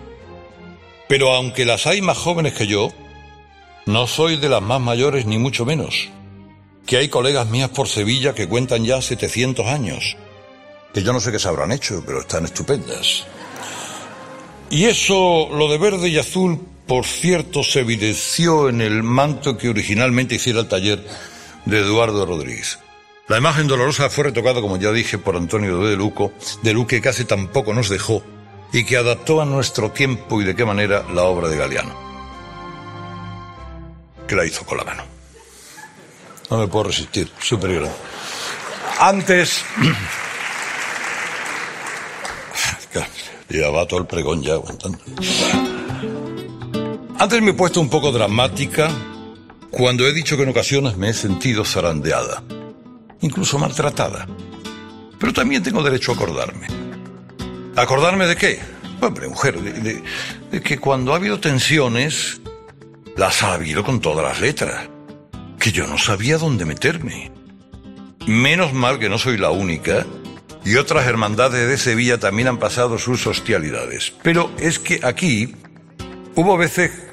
Pero aunque las hay más jóvenes que yo, no soy de las más mayores ni mucho menos. Que hay colegas mías por Sevilla que cuentan ya 700 años. Que yo no sé qué se habrán hecho, pero están estupendas. Y eso, lo de verde y azul, por cierto, se evidenció en el manto que originalmente hiciera el taller de Eduardo Rodríguez. La imagen dolorosa fue retocada, como ya dije, por Antonio de Luco, de Luque que hace tampoco nos dejó y que adaptó a nuestro tiempo y de qué manera la obra de Galeano. Que la hizo con la mano. No me puedo resistir, superior. Antes. Ya va todo el pregón ya aguantando. Antes me he puesto un poco dramática cuando he dicho que en ocasiones me he sentido zarandeada, incluso maltratada. Pero también tengo derecho a acordarme. ¿Acordarme de qué? Hombre, mujer, de, que cuando ha habido tensiones, las ha habido con todas las letras. Que yo no sabía dónde meterme. Menos mal que no soy la única y otras hermandades de Sevilla también han pasado sus hostialidades. Pero es que aquí hubo veces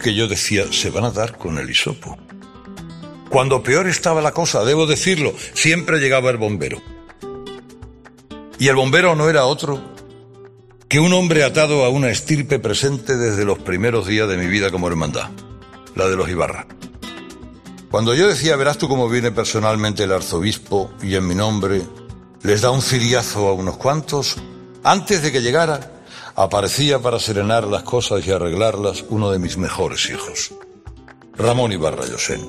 que yo decía, se van a dar con el hisopo. Cuando peor estaba la cosa, debo decirlo, siempre llegaba el bombero. Y el bombero no era otro que un hombre atado a una estirpe presente desde los primeros días de mi vida como hermandad, la de los Ibarra. Cuando yo decía, verás tú cómo viene personalmente el arzobispo y en mi nombre les da un ciriazo a unos cuantos, antes de que llegara, aparecía para serenar las cosas y arreglarlas uno de mis mejores hijos, Ramón Ibarra Yosén,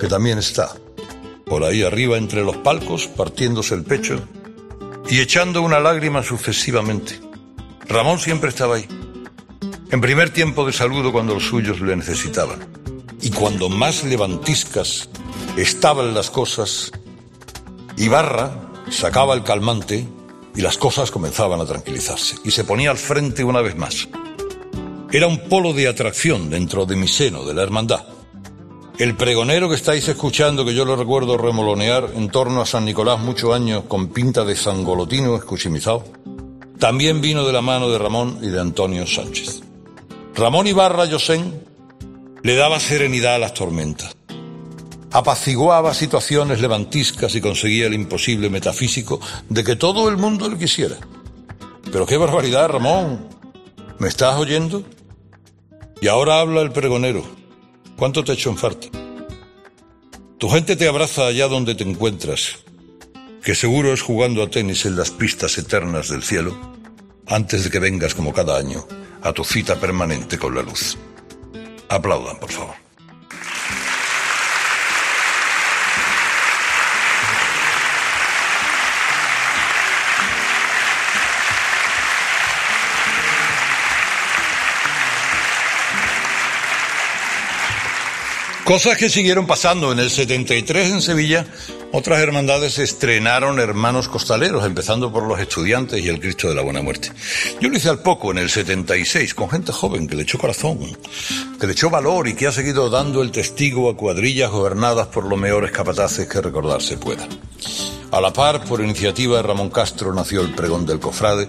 que también está por ahí arriba entre los palcos, partiéndose el pecho y echando una lágrima sucesivamente. Ramón siempre estaba ahí, en primer tiempo de saludo cuando los suyos le necesitaban, y cuando más levantiscas estaban las cosas, Ibarra, sacaba el calmante y las cosas comenzaban a tranquilizarse. Y se ponía al frente una vez más. Era un polo de atracción dentro de mi seno, de la hermandad. El pregonero que estáis escuchando, que yo lo recuerdo remolonear en torno a San Nicolás muchos años con pinta de sangolotino escuchimizado, también vino de la mano de Ramón y de Antonio Sánchez. Ramón Ibarra Yosén le daba serenidad a las tormentas apaciguaba situaciones levantiscas y conseguía el imposible metafísico de que todo el mundo le quisiera. Pero qué barbaridad, Ramón. ¿Me estás oyendo? Y ahora habla el pregonero. ¿Cuánto te echo en falta? Tu gente te abraza allá donde te encuentras, que seguro es jugando a tenis en las pistas eternas del cielo, antes de que vengas como cada año a tu cita permanente con la luz. Aplaudan, por favor. Cosas que siguieron pasando en el 73 en Sevilla Otras hermandades estrenaron hermanos costaleros, empezando por los estudiantes y el Cristo de la Buena Muerte. Yo lo hice al poco, en el 76, con gente joven que le echó corazón, que le echó valor y que ha seguido dando el testigo a cuadrillas gobernadas por los mejores capataces que recordarse pueda. A la par, por iniciativa de Ramón Castro, nació el pregón del cofrade,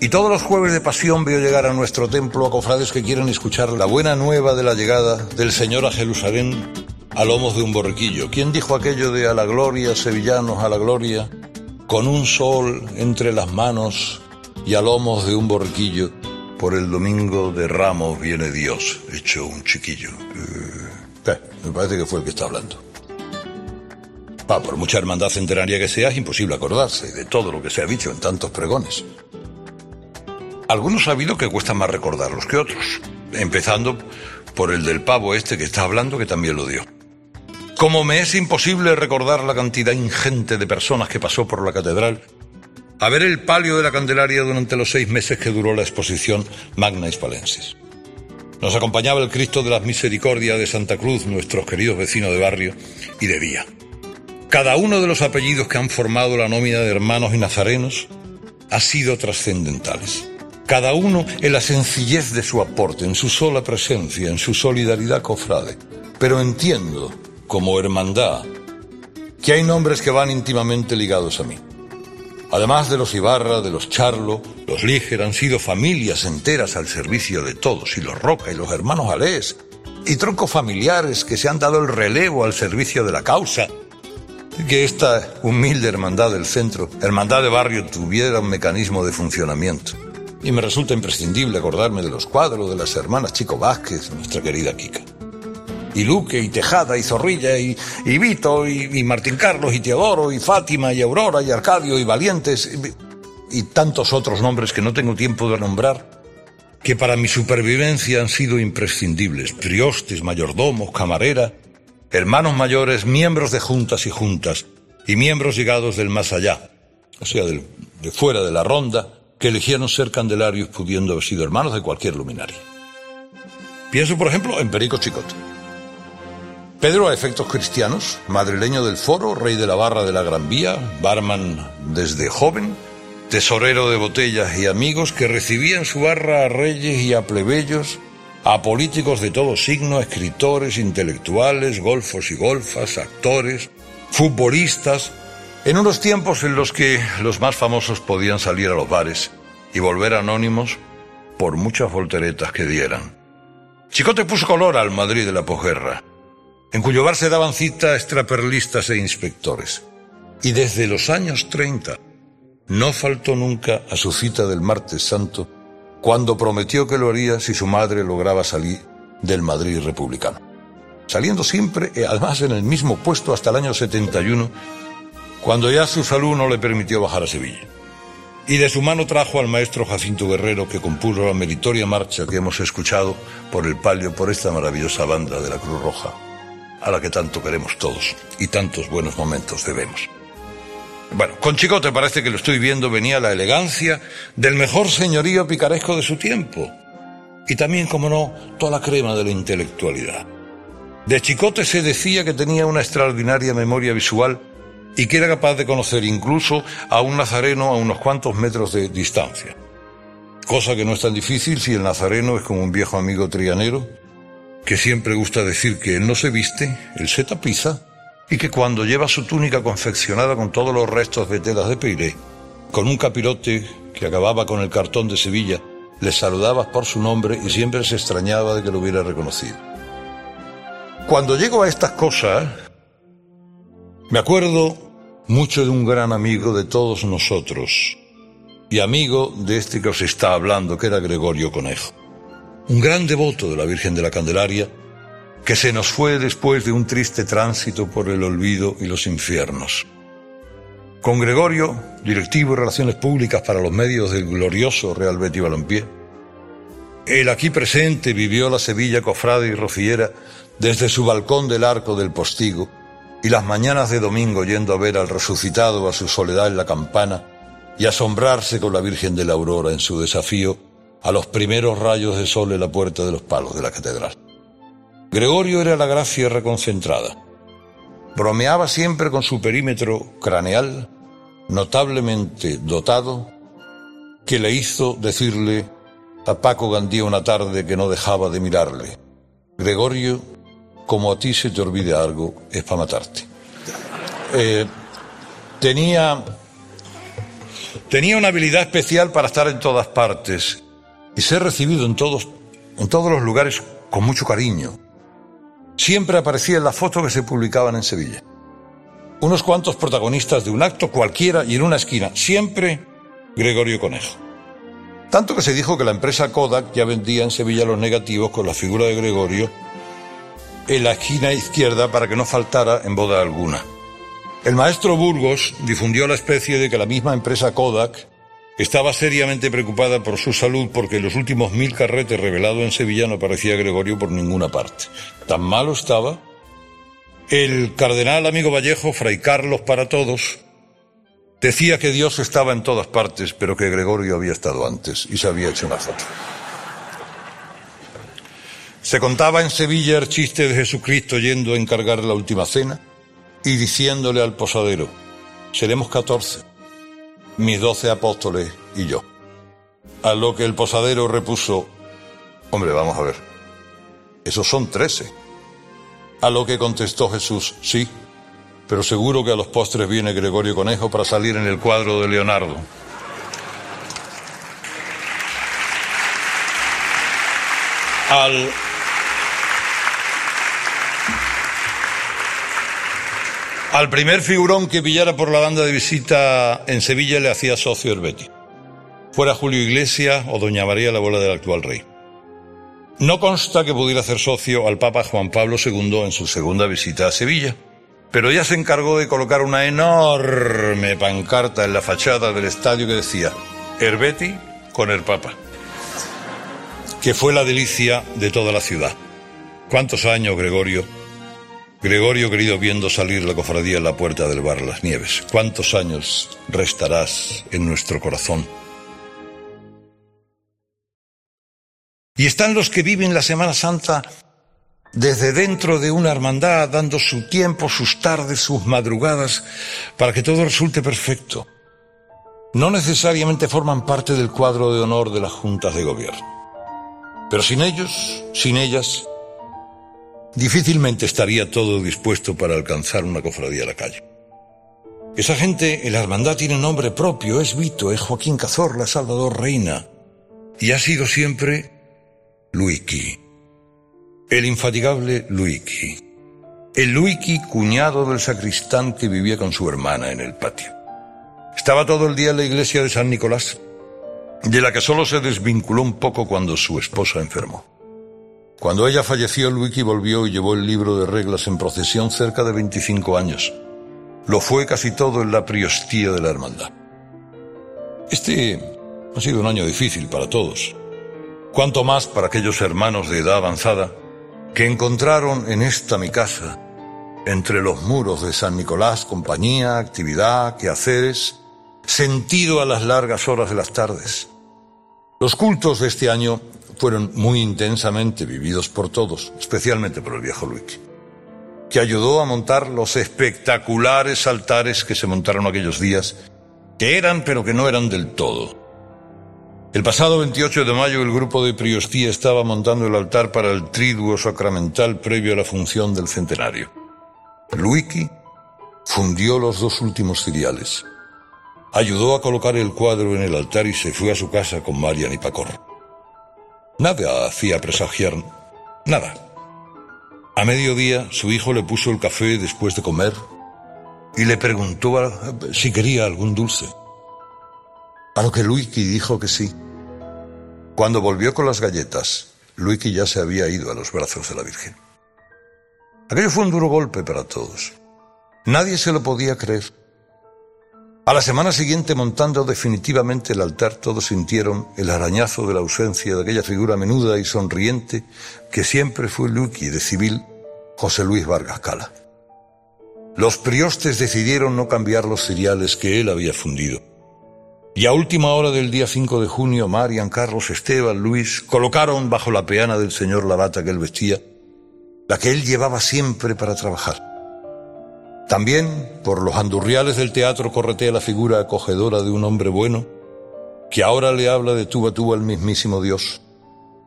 y todos los jueves de pasión veo llegar a nuestro templo a cofrades que quieren escuchar la buena nueva de la llegada del Señor a Jerusalén a lomos de un borriquillo. ¿Quién dijo aquello de a la gloria, sevillanos, a la gloria? Con un sol entre las manos y a lomos de un borriquillo, por el domingo de Ramos viene Dios, hecho un chiquillo. Eh, eh, me parece que fue el que está hablando. Ah, por mucha hermandad centenaria que sea, es imposible acordarse de todo lo que se ha dicho en tantos pregones. Algunos ha habido que cuesta más recordarlos que otros, empezando por el del pavo este que está hablando, que también lo dio. Como me es imposible recordar la cantidad ingente de personas que pasó por la catedral a ver el palio de la Candelaria durante los seis meses que duró la exposición Magna Hispalensis. Nos acompañaba el Cristo de las Misericordias de Santa Cruz, nuestros queridos vecinos de barrio y de día. Cada uno de los apellidos que han formado la nómina de hermanos y nazarenos ha sido trascendentales. Cada uno en la sencillez de su aporte, en su sola presencia, en su solidaridad cofrade. Pero entiendo como hermandad, que hay nombres que van íntimamente ligados a mí. Además de los Ibarra, de los Charlo, los Líger han sido familias enteras al servicio de todos, y los Roca y los hermanos Alés, y troncos familiares que se han dado el relevo al servicio de la causa, que esta humilde hermandad del centro, hermandad de barrio, tuviera un mecanismo de funcionamiento. Y me resulta imprescindible acordarme de los cuadros de las hermanas Chico Vázquez, nuestra querida Kika y Luque, y Tejada, y Zorrilla, y, Vito, y, Martín Carlos, y Teodoro, y Fátima, y Aurora, y Arcadio, y Valientes, y, y tantos otros nombres que no tengo tiempo de nombrar, que para mi supervivencia han sido imprescindibles. Priostes, mayordomos, camarera, hermanos mayores, miembros de juntas y juntas, y miembros llegados del más allá, o sea, de fuera de la ronda, que eligieron ser candelarios pudiendo haber sido hermanos de cualquier luminaria. Pienso, por ejemplo, en Perico Chicote Pedro a efectos cristianos, madrileño del foro, rey de la barra de la Gran Vía, barman desde joven, tesorero de botellas y amigos que recibía en su barra a reyes y a plebeyos, a políticos de todo signo, escritores, intelectuales, golfos y golfas, actores, futbolistas, en unos tiempos en los que los más famosos podían salir a los bares y volver anónimos por muchas volteretas que dieran. Chicote puso color al Madrid de la posguerra en cuyo bar se daban cita extraperlistas e inspectores. Y desde los años 30 no faltó nunca a su cita del martes santo, cuando prometió que lo haría si su madre lograba salir del Madrid republicano. Saliendo siempre, eh, además en el mismo puesto hasta el año 71, cuando ya su salud no le permitió bajar a Sevilla. Y de su mano trajo al maestro Jacinto Guerrero que compuso la meritoria marcha que hemos escuchado por el palio por esta maravillosa banda de la Cruz Roja a la que tanto queremos todos y tantos buenos momentos debemos. Bueno, con Chicote parece que lo estoy viendo venía la elegancia del mejor señorío picaresco de su tiempo. Y también, como no, toda la crema de la intelectualidad. De Chicote se decía que tenía una extraordinaria memoria visual y que era capaz de conocer incluso a un nazareno a unos cuantos metros de distancia. Cosa que no es tan difícil si el nazareno es como un viejo amigo trianero que siempre gusta decir que él no se viste, él se tapiza, y que cuando lleva su túnica confeccionada con todos los restos de telas de peiré, con un capirote que acababa con el cartón de Sevilla, le saludaba por su nombre y siempre se extrañaba de que lo hubiera reconocido. Cuando llego a estas cosas, me acuerdo mucho de un gran amigo de todos nosotros y amigo de este que os está hablando, que era Gregorio Conejo un gran devoto de la Virgen de la Candelaria, que se nos fue después de un triste tránsito por el olvido y los infiernos. Con Gregorio, directivo de Relaciones Públicas para los medios del glorioso Real Betis Balompié, el aquí presente vivió la Sevilla cofrade y rociera desde su balcón del arco del postigo y las mañanas de domingo yendo a ver al resucitado a su soledad en la campana y asombrarse con la Virgen de la Aurora en su desafío a los primeros rayos de sol en la puerta de los palos de la catedral. Gregorio era la gracia reconcentrada. bromeaba siempre con su perímetro craneal, notablemente dotado, que le hizo decirle a Paco Gandía una tarde que no dejaba de mirarle, Gregorio, como a ti se te olvide algo, es para matarte. Eh, tenía, tenía una habilidad especial para estar en todas partes y ser recibido en todos, en todos los lugares con mucho cariño. Siempre aparecía en las fotos que se publicaban en Sevilla. Unos cuantos protagonistas de un acto cualquiera y en una esquina, siempre Gregorio Conejo. Tanto que se dijo que la empresa Kodak ya vendía en Sevilla los negativos con la figura de Gregorio en la esquina izquierda para que no faltara en boda alguna. El maestro Burgos difundió la especie de que la misma empresa Kodak estaba seriamente preocupada por su salud porque los últimos mil carretes revelados en Sevilla no aparecía Gregorio por ninguna parte. Tan malo estaba. El cardenal amigo Vallejo, Fray Carlos para todos, decía que Dios estaba en todas partes, pero que Gregorio había estado antes y se había hecho una foto. Se contaba en Sevilla el chiste de Jesucristo yendo a encargar la última cena y diciéndole al posadero, seremos catorce, mis doce apóstoles y yo. A lo que el posadero repuso, hombre, vamos a ver, esos son trece. A lo que contestó Jesús, sí, pero seguro que a los postres viene Gregorio Conejo para salir en el cuadro de Leonardo. Al, Al primer figurón que pillara por la banda de visita en Sevilla le hacía socio Herbeti. Fuera Julio Iglesias o Doña María, la abuela del actual rey. No consta que pudiera hacer socio al Papa Juan Pablo II en su segunda visita a Sevilla, pero ya se encargó de colocar una enorme pancarta en la fachada del estadio que decía Herbeti con el Papa, que fue la delicia de toda la ciudad. ¿Cuántos años, Gregorio? Gregorio querido, viendo salir la cofradía en la puerta del bar Las Nieves, ¿cuántos años restarás en nuestro corazón? Y están los que viven la Semana Santa desde dentro de una hermandad, dando su tiempo, sus tardes, sus madrugadas, para que todo resulte perfecto. No necesariamente forman parte del cuadro de honor de las juntas de gobierno. Pero sin ellos, sin ellas, difícilmente estaría todo dispuesto para alcanzar una cofradía a la calle. Esa gente en la hermandad tiene nombre propio, es Vito, es Joaquín Cazorla, Salvador Reina, y ha sido siempre Luiki, el infatigable Luiki, el Luiki cuñado del sacristán que vivía con su hermana en el patio. Estaba todo el día en la iglesia de San Nicolás, de la que solo se desvinculó un poco cuando su esposa enfermó. Cuando ella falleció, Luigi volvió y llevó el libro de reglas en procesión cerca de 25 años. Lo fue casi todo en la priostía de la hermandad. Este ha sido un año difícil para todos. Cuanto más para aquellos hermanos de edad avanzada que encontraron en esta mi casa, entre los muros de San Nicolás, compañía, actividad, quehaceres, sentido a las largas horas de las tardes. Los cultos de este año fueron muy intensamente vividos por todos, especialmente por el viejo Luigi, que ayudó a montar los espectaculares altares que se montaron aquellos días, que eran pero que no eran del todo. El pasado 28 de mayo el grupo de Priostía estaba montando el altar para el triduo sacramental previo a la función del centenario. Luigi fundió los dos últimos ciriales, ayudó a colocar el cuadro en el altar y se fue a su casa con Marian y Pacorro. Nada hacía presagiar nada. A mediodía su hijo le puso el café después de comer y le preguntó si quería algún dulce. A lo que Luigi dijo que sí. Cuando volvió con las galletas, Luigi ya se había ido a los brazos de la Virgen. Aquello fue un duro golpe para todos. Nadie se lo podía creer. A la semana siguiente, montando definitivamente el altar, todos sintieron el arañazo de la ausencia de aquella figura menuda y sonriente que siempre fue Lucky de civil José Luis Vargas Cala. Los priostes decidieron no cambiar los cereales que él había fundido. Y a última hora del día 5 de junio, Marian, Carlos, Esteban, Luis colocaron bajo la peana del señor la bata que él vestía, la que él llevaba siempre para trabajar. También por los andurriales del teatro corretea la figura acogedora de un hombre bueno que ahora le habla de tú a tú al mismísimo Dios,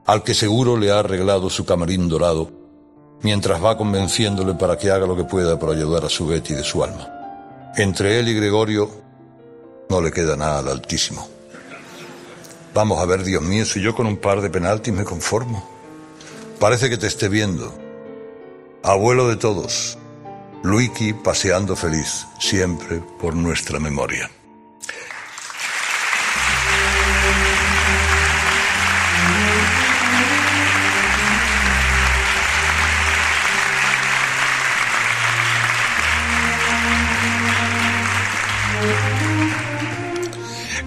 al que seguro le ha arreglado su camarín dorado, mientras va convenciéndole para que haga lo que pueda para ayudar a su Betty de su alma. Entre él y Gregorio no le queda nada al Altísimo. Vamos a ver, Dios mío, si yo con un par de penaltis me conformo. Parece que te esté viendo. Abuelo de todos, Luiki paseando feliz, siempre por nuestra memoria.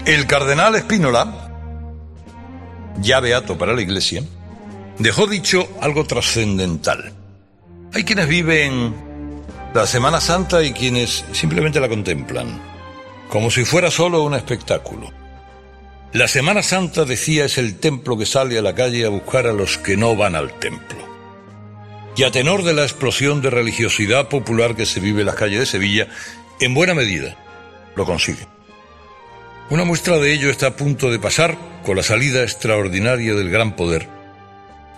El cardenal Espínola, ya beato para la Iglesia, dejó dicho algo trascendental. Hay quienes viven la Semana Santa y quienes simplemente la contemplan, como si fuera solo un espectáculo. La Semana Santa, decía, es el templo que sale a la calle a buscar a los que no van al templo. Y a tenor de la explosión de religiosidad popular que se vive en las calles de Sevilla, en buena medida lo consigue. Una muestra de ello está a punto de pasar con la salida extraordinaria del gran poder,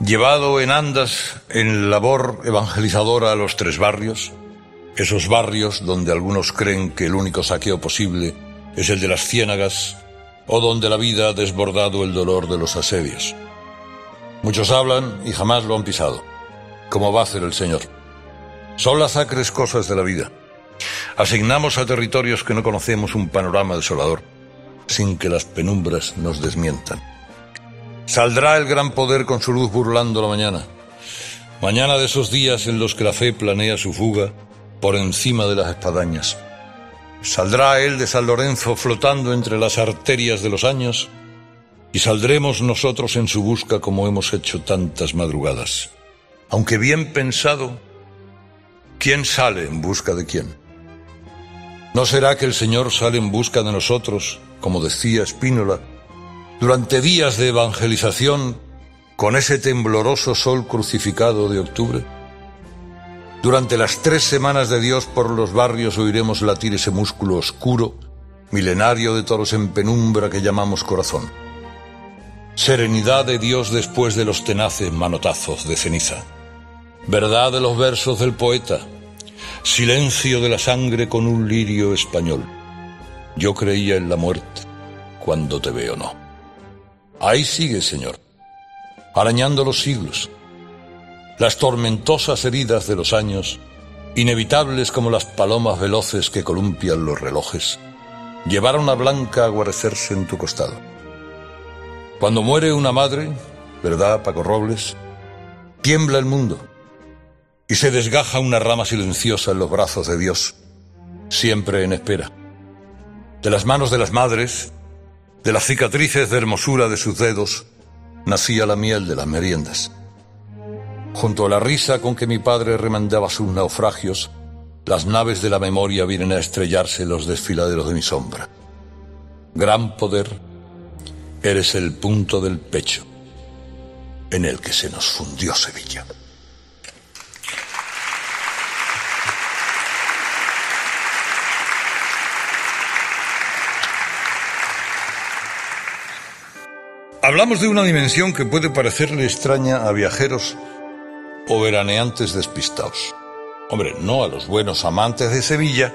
llevado en andas en labor evangelizadora a los tres barrios, esos barrios donde algunos creen que el único saqueo posible es el de las ciénagas o donde la vida ha desbordado el dolor de los asedios. Muchos hablan y jamás lo han pisado, como va a hacer el Señor. Son las acres cosas de la vida. Asignamos a territorios que no conocemos un panorama desolador sin que las penumbras nos desmientan. Saldrá el gran poder con su luz burlando la mañana. Mañana de esos días en los que la fe planea su fuga por encima de las espadañas. Saldrá él de San Lorenzo flotando entre las arterias de los años y saldremos nosotros en su busca como hemos hecho tantas madrugadas. Aunque bien pensado, ¿quién sale en busca de quién? ¿No será que el Señor sale en busca de nosotros como decía Spínola, durante días de evangelización con ese tembloroso sol crucificado de octubre? Durante las tres semanas de Dios por los barrios oiremos latir ese músculo oscuro, milenario de toros en penumbra que llamamos corazón. Serenidad de Dios después de los tenaces manotazos de ceniza. Verdad de los versos del poeta. Silencio de la sangre con un lirio español. Yo creía en la muerte, cuando te veo no. Ahí sigue, Señor, arañando los siglos, las tormentosas heridas de los años, inevitables como las palomas veloces que columpian los relojes, llevaron a Blanca a guarecerse en tu costado. Cuando muere una madre, ¿verdad, Paco Robles? Tiembla el mundo y se desgaja una rama silenciosa en los brazos de Dios, siempre en espera. De las manos de las madres, de las cicatrices de hermosura de sus dedos, nacía la miel de las meriendas. Junto a la risa con que mi padre remandaba sus naufragios, las naves de la memoria vienen a estrellarse en los desfiladeros de mi sombra. Gran poder, eres el punto del pecho en el que se nos fundió Sevilla. Hablamos de una dimensión que puede parecerle extraña a viajeros o veraneantes despistados. Hombre, no a los buenos amantes de Sevilla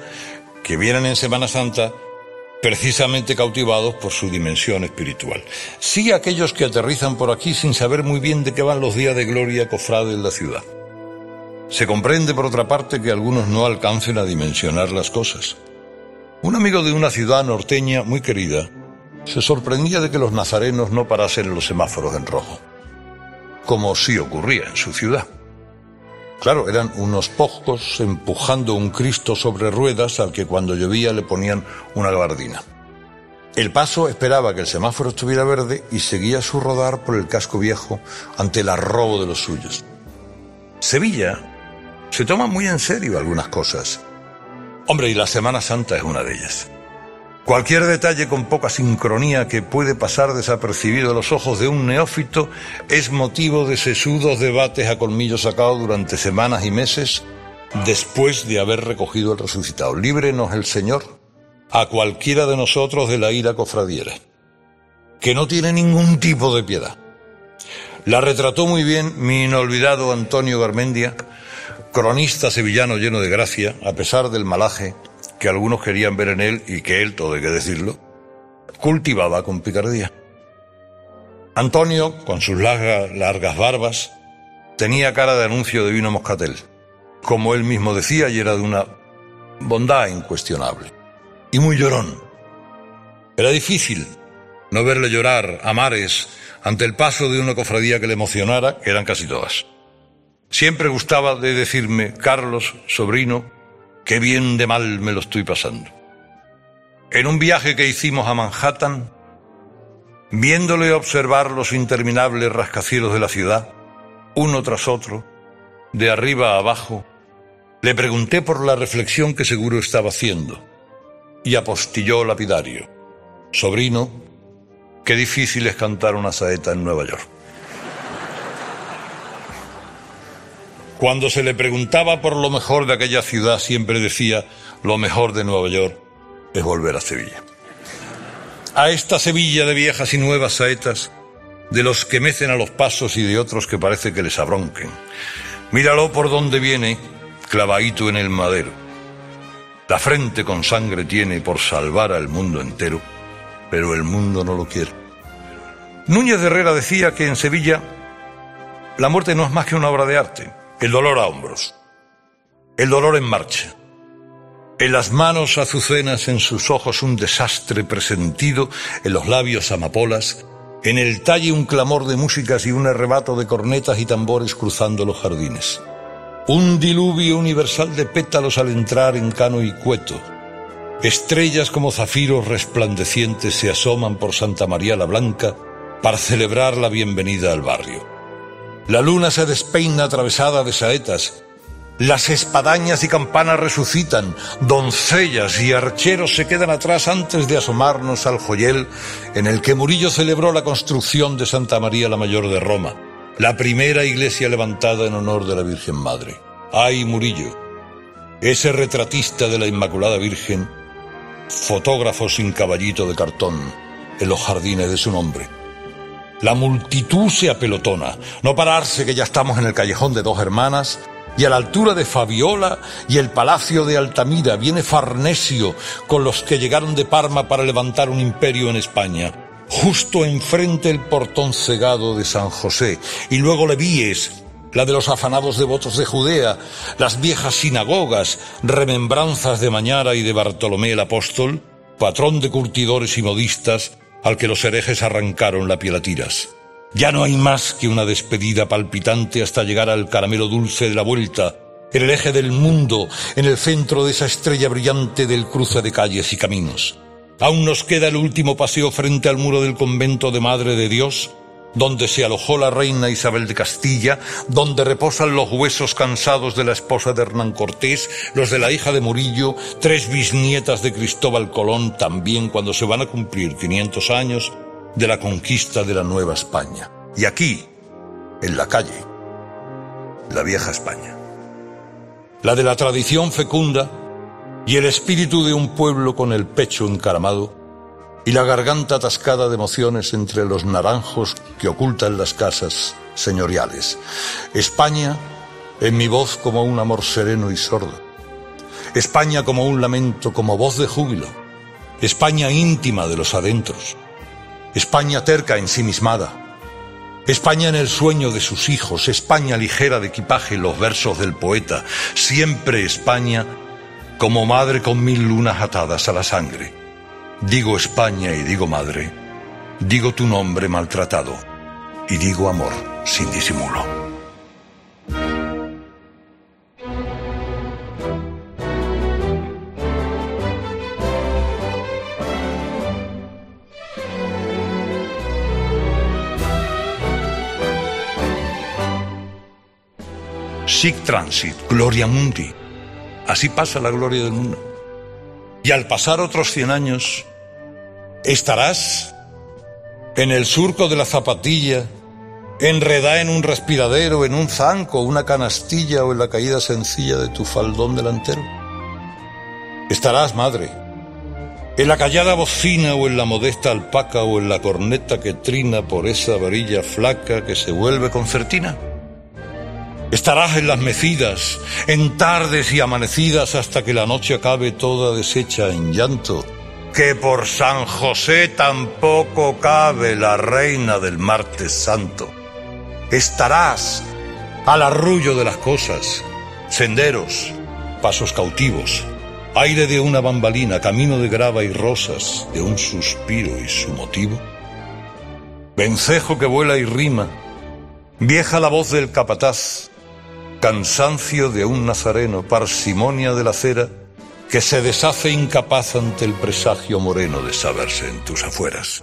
que vienen en Semana Santa precisamente cautivados por su dimensión espiritual. Sí aquellos que aterrizan por aquí sin saber muy bien de qué van los días de gloria cofrade en la ciudad. Se comprende, por otra parte, que algunos no alcancen a dimensionar las cosas. Un amigo de una ciudad norteña muy querida se sorprendía de que los nazarenos no parasen en los semáforos en rojo, como sí ocurría en su ciudad. Claro, eran unos pocos empujando un Cristo sobre ruedas al que cuando llovía le ponían una gabardina. El paso esperaba que el semáforo estuviera verde y seguía su rodar por el casco viejo ante el arrobo de los suyos. Sevilla se toma muy en serio algunas cosas. Hombre, y la Semana Santa es una de ellas. Cualquier detalle con poca sincronía que puede pasar desapercibido a los ojos de un neófito es motivo de sesudos debates a colmillo sacado durante semanas y meses después de haber recogido el resucitado. Líbrenos el Señor a cualquiera de nosotros de la ira cofradiera, que no tiene ningún tipo de piedad. La retrató muy bien mi inolvidado Antonio Garmendia, cronista sevillano lleno de gracia, a pesar del malaje que algunos querían ver en él y que él, todo hay que decirlo, cultivaba con picardía. Antonio, con sus largas, largas barbas, tenía cara de anuncio de vino moscatel, como él mismo decía, y era de una bondad incuestionable. Y muy llorón. Era difícil no verle llorar a mares ante el paso de una cofradía que le emocionara, que eran casi todas. Siempre gustaba de decirme, Carlos, sobrino, qué bien de mal me lo estoy pasando. En un viaje que hicimos a Manhattan, viéndole observar los interminables rascacielos de la ciudad, uno tras otro, de arriba a abajo, le pregunté por la reflexión que seguro estaba haciendo, y apostilló lapidario. Sobrino, qué difícil es cantar una saeta en Nueva York. Cuando se le preguntaba por lo mejor de aquella ciudad, siempre decía, lo mejor de Nueva York es volver a Sevilla. A esta Sevilla de viejas y nuevas saetas, de los que mecen a los pasos y de otros que parece que les abronquen. Míralo por donde viene, clavadito en el madero. La frente con sangre tiene por salvar al mundo entero, pero el mundo no lo quiere. Núñez de Herrera decía que en Sevilla la muerte no es más que una obra de arte, el dolor a hombros, el dolor en marcha en las manos azucenas, en sus ojos un desastre presentido, en los labios amapolas, en el talle un clamor de músicas y un arrebato de cornetas y tambores cruzando los jardines. Un diluvio universal de pétalos al entrar en cano y cueto. Estrellas como zafiros resplandecientes se asoman por Santa María la Blanca para celebrar la bienvenida al barrio. La luna se despeina atravesada de saetas, las espadañas y campanas resucitan, doncellas y archeros se quedan atrás antes de asomarnos al joyel en el que Murillo celebró la construcción de Santa María la Mayor de Roma, la primera iglesia levantada en honor de la Virgen Madre. Ay, Murillo, ese retratista de la Inmaculada Virgen, fotógrafo sin caballito de cartón en los jardines de su nombre. La multitud se apelotona, no pararse que ya estamos en el callejón de dos hermanas, y a la altura de Fabiola y el palacio de Altamira viene Farnesio con los que llegaron de Parma para levantar un imperio en España. Justo enfrente el portón cegado de San José. Y luego Levíes, la de los afanados devotos de Judea, las viejas sinagogas, remembranzas de Mañara y de Bartolomé el apóstol, patrón de curtidores y modistas al que los herejes arrancaron la piel a tiras. Ya no hay más que una despedida palpitante hasta llegar al caramelo dulce de la vuelta, en el eje del mundo, en el centro de esa estrella brillante del cruce de calles y caminos. Aún nos queda el último paseo frente al muro del convento de Madre de Dios, donde se alojó la reina Isabel de Castilla, donde reposan los huesos cansados de la esposa de Hernán Cortés, los de la hija de Murillo, tres bisnietas de Cristóbal Colón, también cuando se van a cumplir 500 años de la conquista de la Nueva España. Y aquí, en la calle, la vieja España. La de la tradición fecunda y el espíritu de un pueblo con el pecho encaramado y la garganta atascada de emociones entre los naranjos que ocultan las casas señoriales. España en mi voz como un amor sereno y sordo. España como un lamento, como voz de júbilo. España íntima de los adentros. España terca ensimismada. España en el sueño de sus hijos, España ligera de equipaje, los versos del poeta, siempre España como madre con mil lunas atadas a la sangre. Digo España y digo madre, digo tu nombre maltratado y digo amor sin disimulo. Sic transit, gloria mundi. Así pasa la gloria del mundo. Y al pasar otros cien años, estarás en el surco de la zapatilla, enredá en un respiradero, en un zanco, una canastilla o en la caída sencilla de tu faldón delantero. Estarás, madre, en la callada bocina o en la modesta alpaca o en la corneta que trina por esa varilla flaca que se vuelve concertina. Estarás en las mecidas, en tardes y amanecidas hasta que la noche acabe toda deshecha en llanto. Que por San José tampoco cabe la reina del martes santo. Estarás al arrullo de las cosas, senderos, pasos cautivos, aire de una bambalina, camino de grava y rosas, de un suspiro y su motivo. Vencejo que vuela y rima, vieja la voz del capataz, cansancio de un nazareno, parsimonia de la cera, que se deshace incapaz ante el presagio moreno de saberse en tus afueras.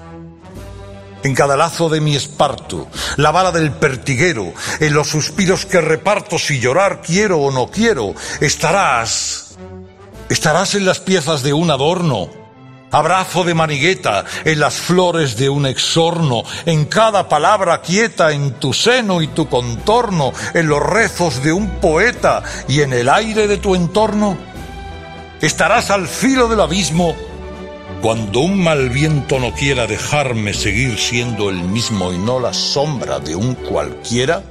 En cada lazo de mi esparto, la vara del pertiguero, en los suspiros que reparto si llorar quiero o no quiero, estarás, estarás en las piezas de un adorno, Abrazo de manigueta en las flores de un exorno, en cada palabra quieta en tu seno y tu contorno, en los rezos de un poeta y en el aire de tu entorno. Estarás al filo del abismo cuando un mal viento no quiera dejarme seguir siendo el mismo y no la sombra de un cualquiera.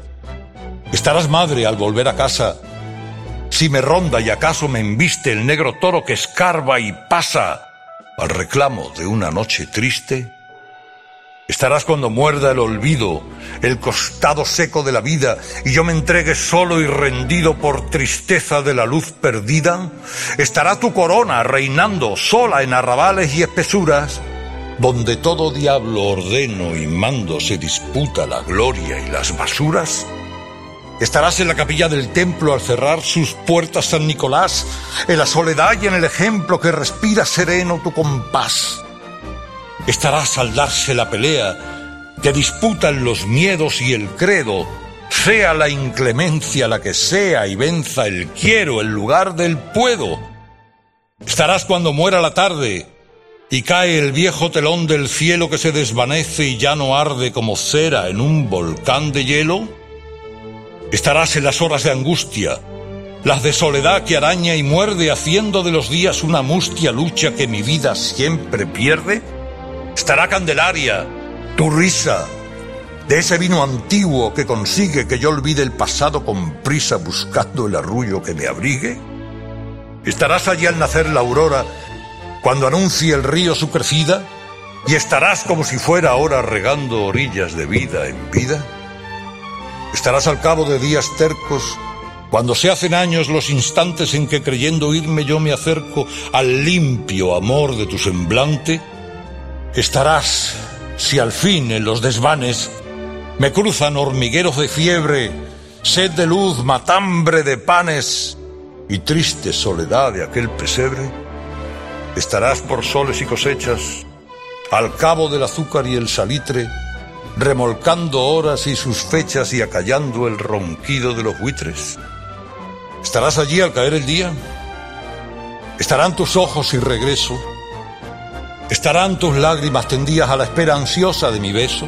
Estarás madre al volver a casa si me ronda y acaso me embiste el negro toro que escarba y pasa al reclamo de una noche triste? Estarás cuando muerda el olvido, el costado seco de la vida, y yo me entregue solo y rendido por tristeza de la luz perdida. Estará tu corona reinando sola en arrabales y espesuras, donde todo diablo ordeno y mando se disputa la gloria y las basuras. Estarás en la capilla del templo al cerrar sus puertas San Nicolás, en la soledad y en el ejemplo que respira sereno tu compás. Estarás al darse la pelea que disputan los miedos y el credo, sea la inclemencia la que sea y venza el quiero en lugar del puedo. Estarás cuando muera la tarde y cae el viejo telón del cielo que se desvanece y ya no arde como cera en un volcán de hielo. Estarás en las horas de angustia, las de soledad que araña y muerde, haciendo de los días una mustia lucha que mi vida siempre pierde. Estará Candelaria, tu risa, de ese vino antiguo que consigue que yo olvide el pasado con prisa buscando el arrullo que me abrigue. Estarás allí al nacer la aurora, cuando anuncie el río su crecida, y estarás como si fuera ahora regando orillas de vida en vida. Estarás al cabo de días tercos, cuando se hacen años los instantes en que creyendo irme yo me acerco al limpio amor de tu semblante. Estarás, si al fin en los desvanes me cruzan hormigueros de fiebre, sed de luz, matambre de panes y triste soledad de aquel pesebre. Estarás por soles y cosechas, al cabo del azúcar y el salitre, remolcando horas y sus fechas y acallando el ronquido de los buitres? ¿Estarás allí al caer el día? ¿Estarán tus ojos y regreso? ¿Estarán tus lágrimas tendidas a la espera ansiosa de mi beso?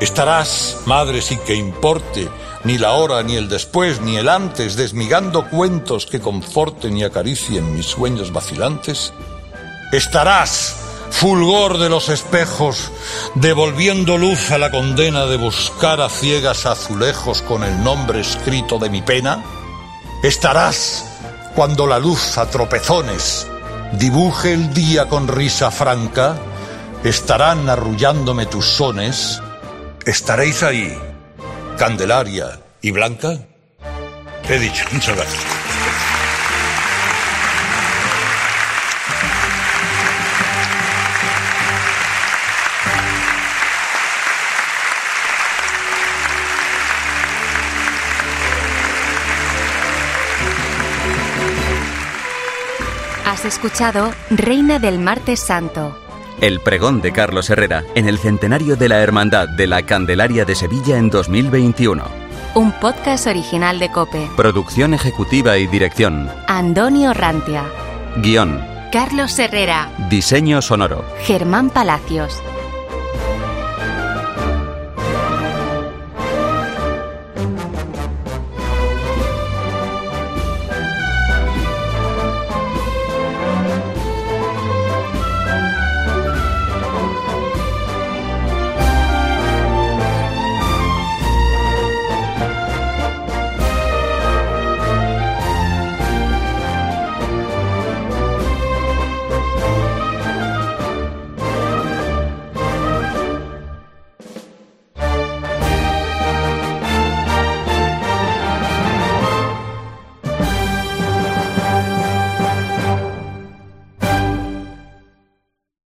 ¿Estarás, madre, sin que importe ni la hora, ni el después, ni el antes, desmigando cuentos que conforten y acaricien mis sueños vacilantes? ¿Estarás, fulgor de los espejos, devolviendo luz a la condena de buscar a ciegas azulejos con el nombre escrito de mi pena? ¿Estarás cuando la luz a tropezones dibuje el día con risa franca? ¿Estarán arrullándome tus sones? ¿Estaréis ahí, Candelaria y Blanca? He dicho, muchas gracias. Has escuchado Reina del Martes Santo. El pregón de Carlos Herrera en el centenario de la Hermandad de la Candelaria de Sevilla en 2021. Un podcast original de Cope. Producción ejecutiva y dirección. Antonio Rantia. Guión. Carlos Herrera. Diseño sonoro. Germán Palacios.